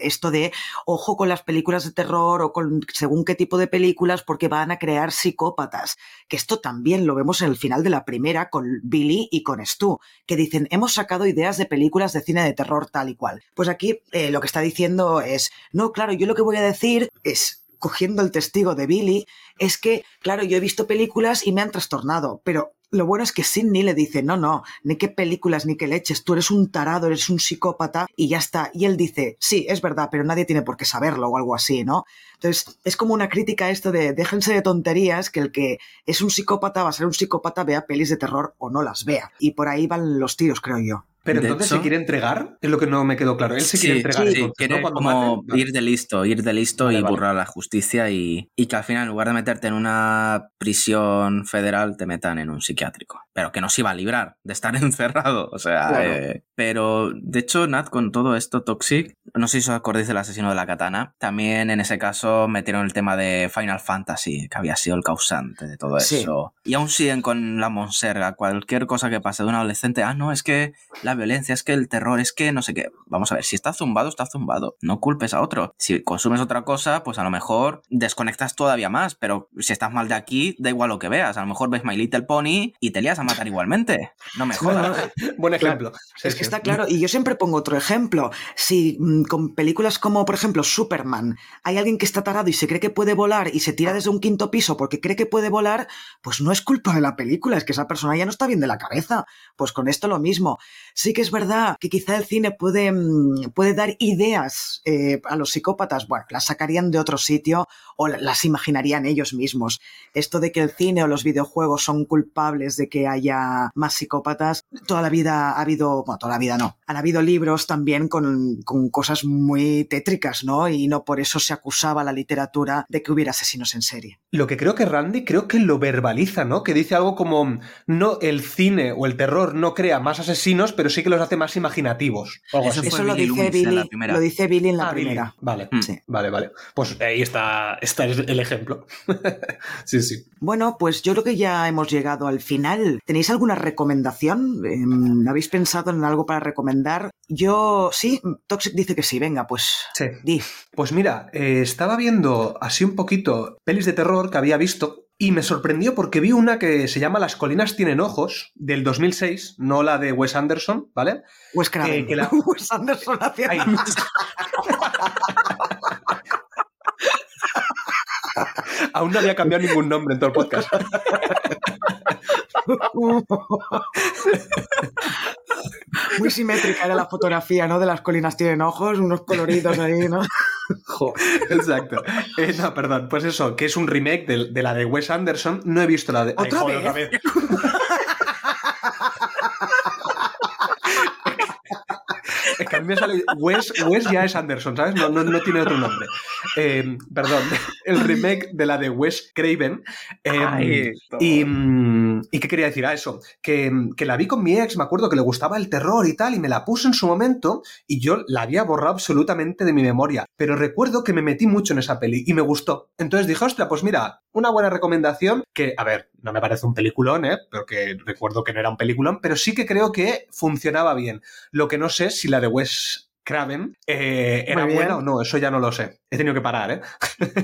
esto de ojo con las películas de terror o con según qué tipo de películas porque van a crear psicópatas. Que esto también lo vemos en el final de la primera con Billy y con Stu, que dicen hemos sacado ideas de películas de cine de terror tal y cual. Pues aquí eh, lo que está diciendo es, no, claro, yo lo que voy a decir es cogiendo el testigo de Billy, es que, claro, yo he visto películas y me han trastornado, pero lo bueno es que Sidney le dice, no, no, ni qué películas, ni qué leches, tú eres un tarado, eres un psicópata y ya está. Y él dice, sí, es verdad, pero nadie tiene por qué saberlo o algo así, ¿no? Entonces, es como una crítica esto de déjense de tonterías, que el que es un psicópata va a ser un psicópata, vea pelis de terror o no las vea. Y por ahí van los tiros, creo yo. Pero entonces se quiere entregar, es lo que no me quedó claro. Él se quiere entregar. Sí, entonces, quiere ¿no? como ir de listo, ir de listo vale, y vale. burlar la justicia y, y, que al final, en lugar de meterte en una prisión federal, te metan en un psiquiátrico. Pero que no se iba a librar de estar encerrado. O sea, claro. eh, pero de hecho, Nat, con todo esto, Toxic, no sé si os acordáis del asesino de la katana. También en ese caso metieron el tema de Final Fantasy, que había sido el causante de todo sí. eso. Y aún siguen con la monserga. Cualquier cosa que pase de un adolescente, ah, no, es que la violencia, es que el terror, es que no sé qué. Vamos a ver, si está zumbado, está zumbado. No culpes a otro. Si consumes otra cosa, pues a lo mejor desconectas todavía más, pero si estás mal de aquí, da igual lo que veas. A lo mejor ves My Little Pony y te lías a matar igualmente. No me jodas. Buen ejemplo. Claro. Es que está claro, y yo siempre pongo otro ejemplo. Si mmm, con películas como, por ejemplo, Superman, hay alguien que está tarado y se cree que puede volar y se tira desde un quinto piso porque cree que puede volar, pues no es culpa de la película, es que esa persona ya no está bien de la cabeza. Pues con esto lo mismo. Sí que es verdad que quizá el cine puede, mm, puede dar ideas eh, a los psicópatas, bueno, las sacarían de otro sitio o las imaginarían ellos mismos. Esto de que el cine o los videojuegos son culpables de que haya más psicópatas, toda la vida ha habido, bueno, toda la vida no, han habido libros también con, cosas muy tétricas, ¿no? Y no por eso se acusaba a la literatura de que hubiera asesinos en serie. Lo que creo que Randy creo que lo verbaliza, ¿no? Que dice algo como, no, el cine o el terror no crea más asesinos, pero sí que los hace más imaginativos. Eso, eso lo, dice Billy, lo dice Billy en la ah, primera. Billy. Vale, sí. vale, vale. Pues ahí está, está el ejemplo. sí, sí. Bueno, pues yo creo que ya hemos llegado al final. ¿Tenéis alguna recomendación? Eh, ¿Habéis pensado en algo para recomendar? Yo, sí, Toxic dice que sí, venga, pues sí. di. Pues mira, eh, estaba viendo así un poquito pelis de terror que había visto y me sorprendió porque vi una que se llama Las colinas tienen ojos, del 2006, no la de Wes Anderson, ¿vale? Wes Craven. Eh, que la... Wes Anderson hacía... Aún no había cambiado ningún nombre en todo el podcast. Muy simétrica era la fotografía, ¿no? De las colinas tienen ojos, unos coloridos ahí, ¿no? Exacto. Eh, no, perdón. Pues eso, que es un remake de, de, la de Wes Anderson. No he visto la de. ¿Otra, Ay, vez? otra vez. Es que a mí me sale. Wes, Wes ya es Anderson, ¿sabes? No, no, no tiene otro nombre. Eh, perdón, el remake de la de Wes Craven. Eh, Ay, y, ¿Y qué quería decir? a eso, que, que, la vi con mi ex, me acuerdo que le gustaba el terror y tal, y me la puse en su momento, y yo la había borrado absolutamente de mi memoria. Pero recuerdo que me metí mucho en esa peli y me gustó. Entonces dije, ostras, pues mira, una buena recomendación que, a ver, no me parece un peliculón, ¿eh? Porque recuerdo que no era un peliculón, pero sí que creo que funcionaba bien. Lo que no sé si la de Wes Craven eh, era buena o no, eso ya no lo sé. He tenido que parar, ¿eh?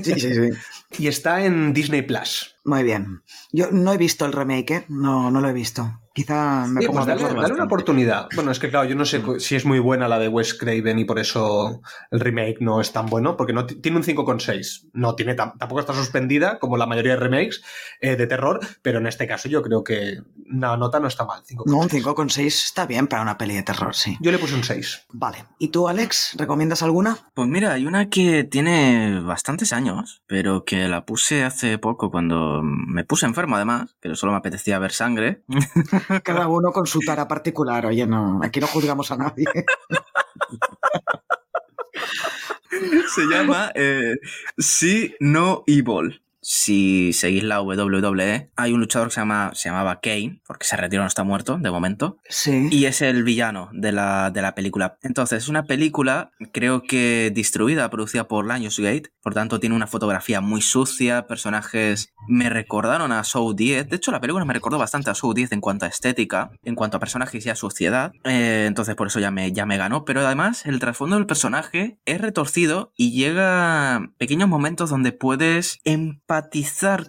Sí, sí, sí. y está en Disney Plus. Muy bien. Yo no he visto el remake, ¿eh? No, no lo he visto. Quizá me sí, pues dale, dale una oportunidad. Bueno, es que claro, yo no sé si es muy buena la de Wes Craven y por eso el remake no es tan bueno, porque no tiene un 5,6. No tiene tampoco está suspendida como la mayoría de remakes eh, de terror, pero en este caso yo creo que la nota no está mal. 5, no, un 5,6 está bien para una peli de terror, sí. Yo le puse un 6. Vale. ¿Y tú, Alex, recomiendas alguna? Pues mira, hay una que tiene bastantes años, pero que la puse hace poco cuando me puse enfermo además, que solo me apetecía ver sangre. Cada uno con su tara particular, oye, no, aquí no juzgamos a nadie. Se llama eh, Sí, No Evil. Si seguís la WWE, hay un luchador que se, llama, se llamaba Kane, porque se retiró, no está muerto de momento. Sí. Y es el villano de la, de la película. Entonces, es una película, creo que distribuida, producida por Lionsgate. Por tanto, tiene una fotografía muy sucia, personajes me recordaron a Show 10. De hecho, la película me recordó bastante a Show 10 en cuanto a estética, en cuanto a personajes y a suciedad. Eh, entonces, por eso ya me, ya me ganó. Pero además, el trasfondo del personaje es retorcido y llega pequeños momentos donde puedes empatizar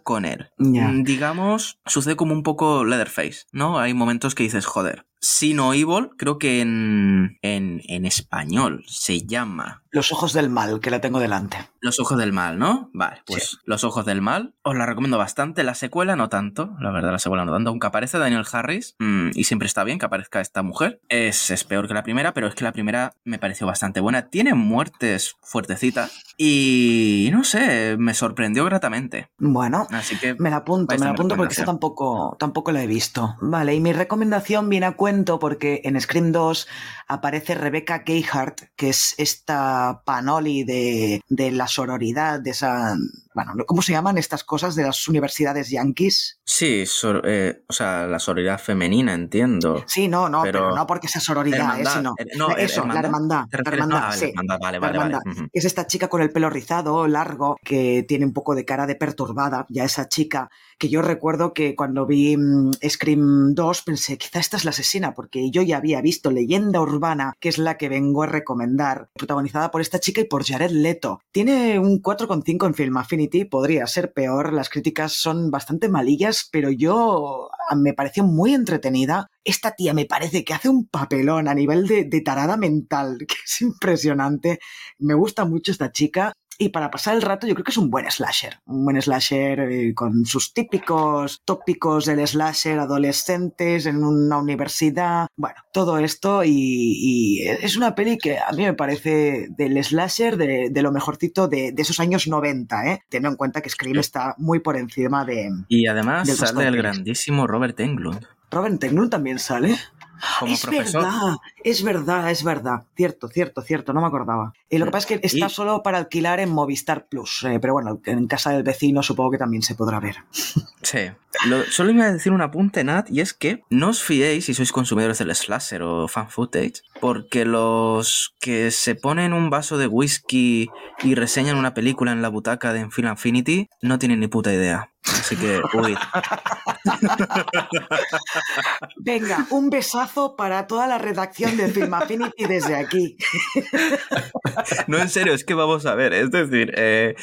con él. Mm, Digamos, sucede como un poco Leatherface, ¿no? Hay momentos que dices, joder. Sino Evil, creo que en, en, en español se llama Los ojos del mal, que la tengo delante. Los ojos del mal, ¿no? Vale, pues Los ojos del mal. Os la recomiendo bastante. La secuela no tanto, la verdad, la secuela no tanto. Aunque aparece Daniel Harris, mm, y siempre está bien que aparezca esta mujer. Es, es peor que la primera, pero es que la primera me pareció bastante buena. Tiene muertes fuertecitas y no sé, me sorprendió gratamente. Bueno, Así que me la apunto, me la apunto porque recomendación. tampoco, tampoco la he visto. Vale, y mi recomendación viene a cuento porque en Scream 2 aparece Rebecca Gayhart, que es esta panoli de, de la sororidad, de esa... Bueno, ¿cómo se llaman estas cosas de las universidades yankees? Sí, sor- eh, o sea, la sororidad femenina, entiendo. Sí, no, no, pero, Pero- no porque sea sororidad, Hermandad, eh, sino eh, no, eso, la hermandad. hermandad, ¿Te la hermandad, sí. hermandad, vale, La vale, vale. hermandad. Es esta chica con el pelo rizado, largo, que tiene un poco de cara de perturbada, ya esa chica, que yo recuerdo que cuando vi mm, Scream 2 pensé, quizá esta es la asesina, porque yo ya había visto Leyenda Urbana, que es la que vengo a recomendar, protagonizada por esta chica y por Jared Leto. Tiene un 4,5 en Film Affinity, podría ser peor, las críticas son bastante malillas, pero yo ah, me pareció muy entretenida. Esta tía me parece que hace un papelón a nivel de, de tarada mental, que es impresionante. Me gusta mucho esta chica. Y para pasar el rato yo creo que es un buen slasher. Un buen slasher eh, con sus típicos tópicos del slasher adolescentes en una universidad. Bueno, todo esto y, y es una peli que a mí me parece del slasher de, de lo mejorcito de, de esos años 90, ¿eh? Teniendo en cuenta que Scream está muy por encima de... Y además sale el grandísimo Robert Englund Robert Englund también sale. Como es profesor. verdad, es verdad, es verdad. Cierto, cierto, cierto, no me acordaba. Y lo que pasa es que está Y- solo para alquilar en Movistar Plus, eh, pero bueno, en casa del vecino supongo que también se podrá ver. Sí. Lo- solo iba a decir un apunte, Nat, y es que no os fiéis si sois consumidores del slasher o fan footage, porque los que se ponen un vaso de whisky y reseñan una película en la butaca de Film Infinity no tienen ni puta idea. Así que, uy. Venga, un besazo para toda la redacción de Film Affinity desde aquí. No, en serio, es que vamos a ver. Es decir, eh,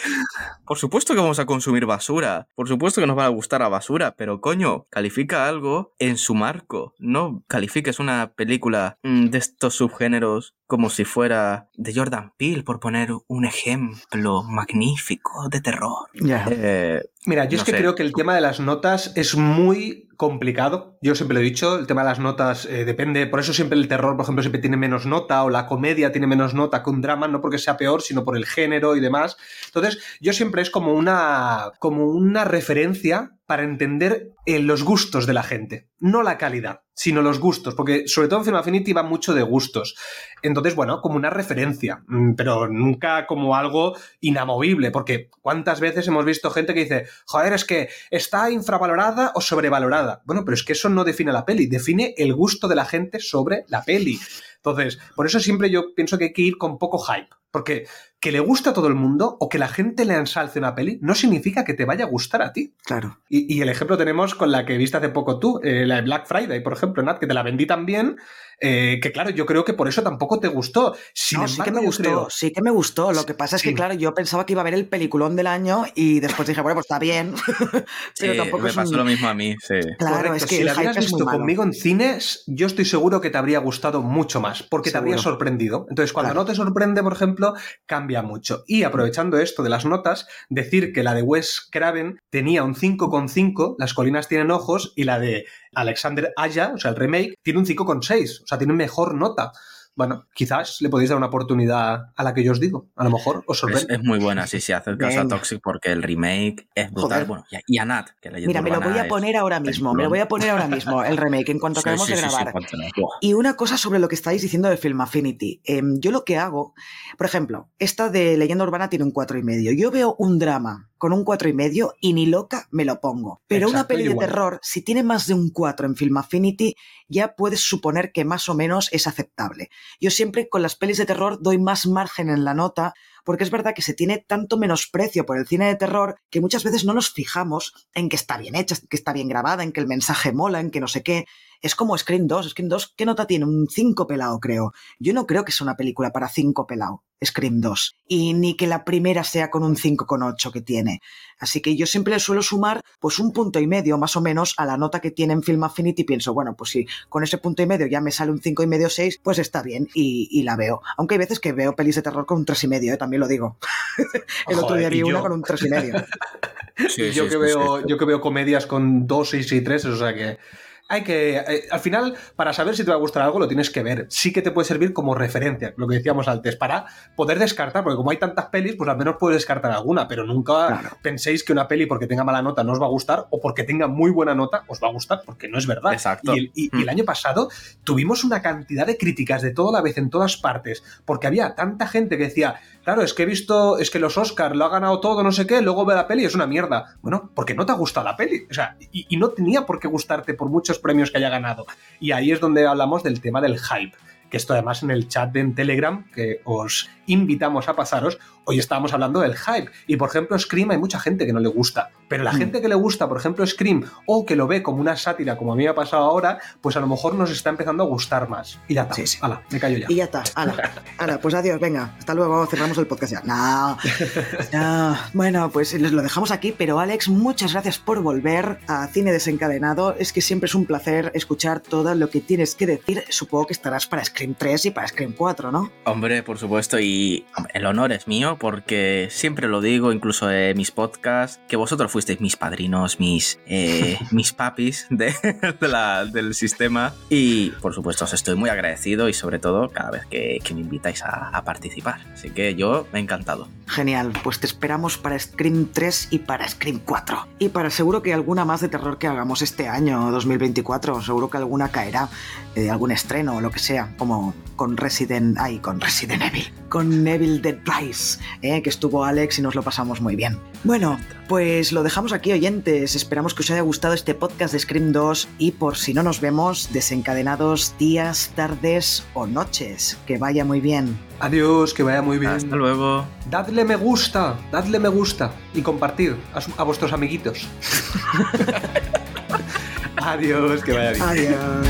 por supuesto que vamos a consumir basura. Por supuesto que nos va a gustar la basura. Pero coño, califica algo en su marco. No califiques una película mm, de estos subgéneros como si fuera de Jordan Peele, por poner un ejemplo magnífico de terror. Eh, Mira, yo No es que sé. creo que el tema de las notas es muy complicado. Yo siempre lo he dicho, el tema de las notas eh, depende. Por eso siempre el terror, por ejemplo, siempre tiene menos nota, o la comedia tiene menos nota que un drama, no porque sea peor, sino por el género y demás. Entonces, yo siempre es como una, como una referencia para entender eh, los gustos de la gente. No la calidad, sino los gustos. Porque sobre todo en Film Affinity va mucho de gustos. Entonces, bueno, como una referencia, mm, pero nunca como algo inamovible, porque cuántas veces hemos visto gente que dice, joder, es que está infravalorada o sobrevalorada. Bueno, pero es que eso no define la peli, define el gusto de la gente sobre la peli. Entonces, por eso siempre yo pienso que hay que ir con poco hype, porque que le gusta a todo el mundo o que la gente le ensalce una peli no significa que te vaya a gustar a ti. Claro. Y, y el ejemplo tenemos con la que viste hace poco tú, eh, la de Black Friday, por ejemplo, Nat, que te la vendí también, eh, que claro, yo creo que por eso tampoco te gustó. Sin no, sí que embargo, me gustó, creo- sí que me gustó. Lo que pasa es que, Sí. claro, yo pensaba que iba a ver el peliculón del año y después dije, bueno, pues está bien. pero sí, tampoco me es pasó un- lo mismo a mí, sí. Claro, Correcto, es que si el la hubieras visto conmigo en cines, yo estoy seguro que te habría gustado mucho más, porque te habría sorprendido. Entonces, cuando Claro. no te sorprende, por ejemplo, cambia mucho. Y aprovechando esto de las notas, decir que la de Wes Craven tenía un 5,5, Las colinas tienen ojos, y la de Alexander Aya, o sea, el remake, tiene un 5,6, o sea, tiene mejor nota. Bueno, quizás le podéis dar una oportunidad a la que yo os digo. A lo mejor os sorprende. es muy buena, sí, sí, hacer caso a. Toxic porque el remake es brutal. Joder. Bueno, y a, y a Nat, que la Mira, me lo voy a poner ahora mismo, me lo voy a poner ahora mismo, el remake, en cuanto acabemos de grabar. Y una cosa sobre lo que estáis diciendo de Film Affinity. Em, yo lo que hago, por ejemplo, esta de Leyenda Urbana tiene un cuatro y medio. Yo veo un drama con un cuatro y medio y ni loca me lo pongo. Pero una peli de terror, si tiene más de un 4 en Film Affinity, ya puedes suponer que más o menos es aceptable. Yo siempre con las pelis de terror doy más margen en la nota porque es verdad que se tiene tanto menosprecio por el cine de terror que muchas veces no nos fijamos en que está bien hecha, que está bien grabada, en que el mensaje mola, en que no sé qué. Es como Scream 2. Scream 2, ¿qué nota tiene? Un 5 pelado, creo. Yo no creo que sea una película para 5 pelado, Scream 2. Y ni que la primera sea con un 5,8 que tiene. Así que yo siempre le suelo sumar pues un punto y medio más o menos a la nota que tiene en Film Affinity y pienso, bueno, pues si con ese punto y medio ya me sale un cinco y medio 6, pues está bien y, y la veo. Aunque hay veces que veo pelis de terror con un tres y medio, ¿eh? también lo digo. el otro día vi y una yo. con un tres y medio. yo, que veo, yo que veo comedias con 2, 6 y 3, o sea que hay que. eh, al final, para saber si te va a gustar algo, lo tienes que ver. Sí que te puede servir como referencia, lo que decíamos antes, para poder descartar, porque como hay tantas pelis, pues al menos puedes descartar alguna, pero nunca Claro. penséis que una peli porque tenga mala nota no os va a gustar o porque tenga muy buena nota os va a gustar, porque no es verdad. Exacto. Y el, y- y el Mm. año pasado tuvimos una cantidad de críticas de toda la vez en todas partes, porque había tanta gente que decía, claro, es que he visto, es que los Oscars lo ha ganado todo, no sé qué, luego ve la peli es una mierda. Bueno, porque no te ha gustado la peli. O sea, y, y no tenía por qué gustarte por muchos premios que haya ganado. Y ahí es donde hablamos del tema del hype. Que esto además en el chat de en Telegram, que os invitamos a pasaros, hoy estábamos hablando del hype. Y por ejemplo, Scream hay mucha gente que no le gusta. Pero la Mm. gente que le gusta, por ejemplo, Scream, o que lo ve como una sátira, como a mí me ha pasado ahora, pues a lo mejor nos está empezando a gustar más. Y ya está. Sí, sí. Hala, me callo ya. Y ya está. Hala, hala, pues adiós, venga. Hasta luego, cerramos el podcast ya. No, no. Bueno, pues lo dejamos aquí, pero Alex, muchas gracias por volver a Cine Desencadenado. Es que siempre es un placer escuchar todo lo que tienes que decir. Supongo que estarás para Scream 3 y para Scream 4, ¿no? Hombre, por supuesto, y hombre, el honor es mío porque siempre lo digo, incluso en mis podcasts, que vosotros fuisteis mis padrinos, mis, eh, mis papis de, de la- del sistema y por supuesto os estoy muy agradecido y sobre todo cada vez que, que me invitáis a, a participar. Así que yo me he encantado. Genial, pues te esperamos para Scream 3 y para Scream 4. Y para seguro que alguna más de terror que hagamos este año 2024, seguro que alguna caerá, eh, algún estreno o lo que sea, como con Resident, ay, con Resident Evil, con Evil Dead Rise, eh, que estuvo Alex y nos lo pasamos muy bien. Bueno, pues lo dejamos aquí oyentes, esperamos que os haya gustado este podcast de Scream 2 y por si no nos vemos, desencadenados días, tardes o noches, que vaya muy bien. Adiós, que vaya muy bien. Hasta luego. Dadle me gusta, dadle me gusta y compartir a, su- a vuestros amiguitos. Adiós, que vaya bien. Adiós.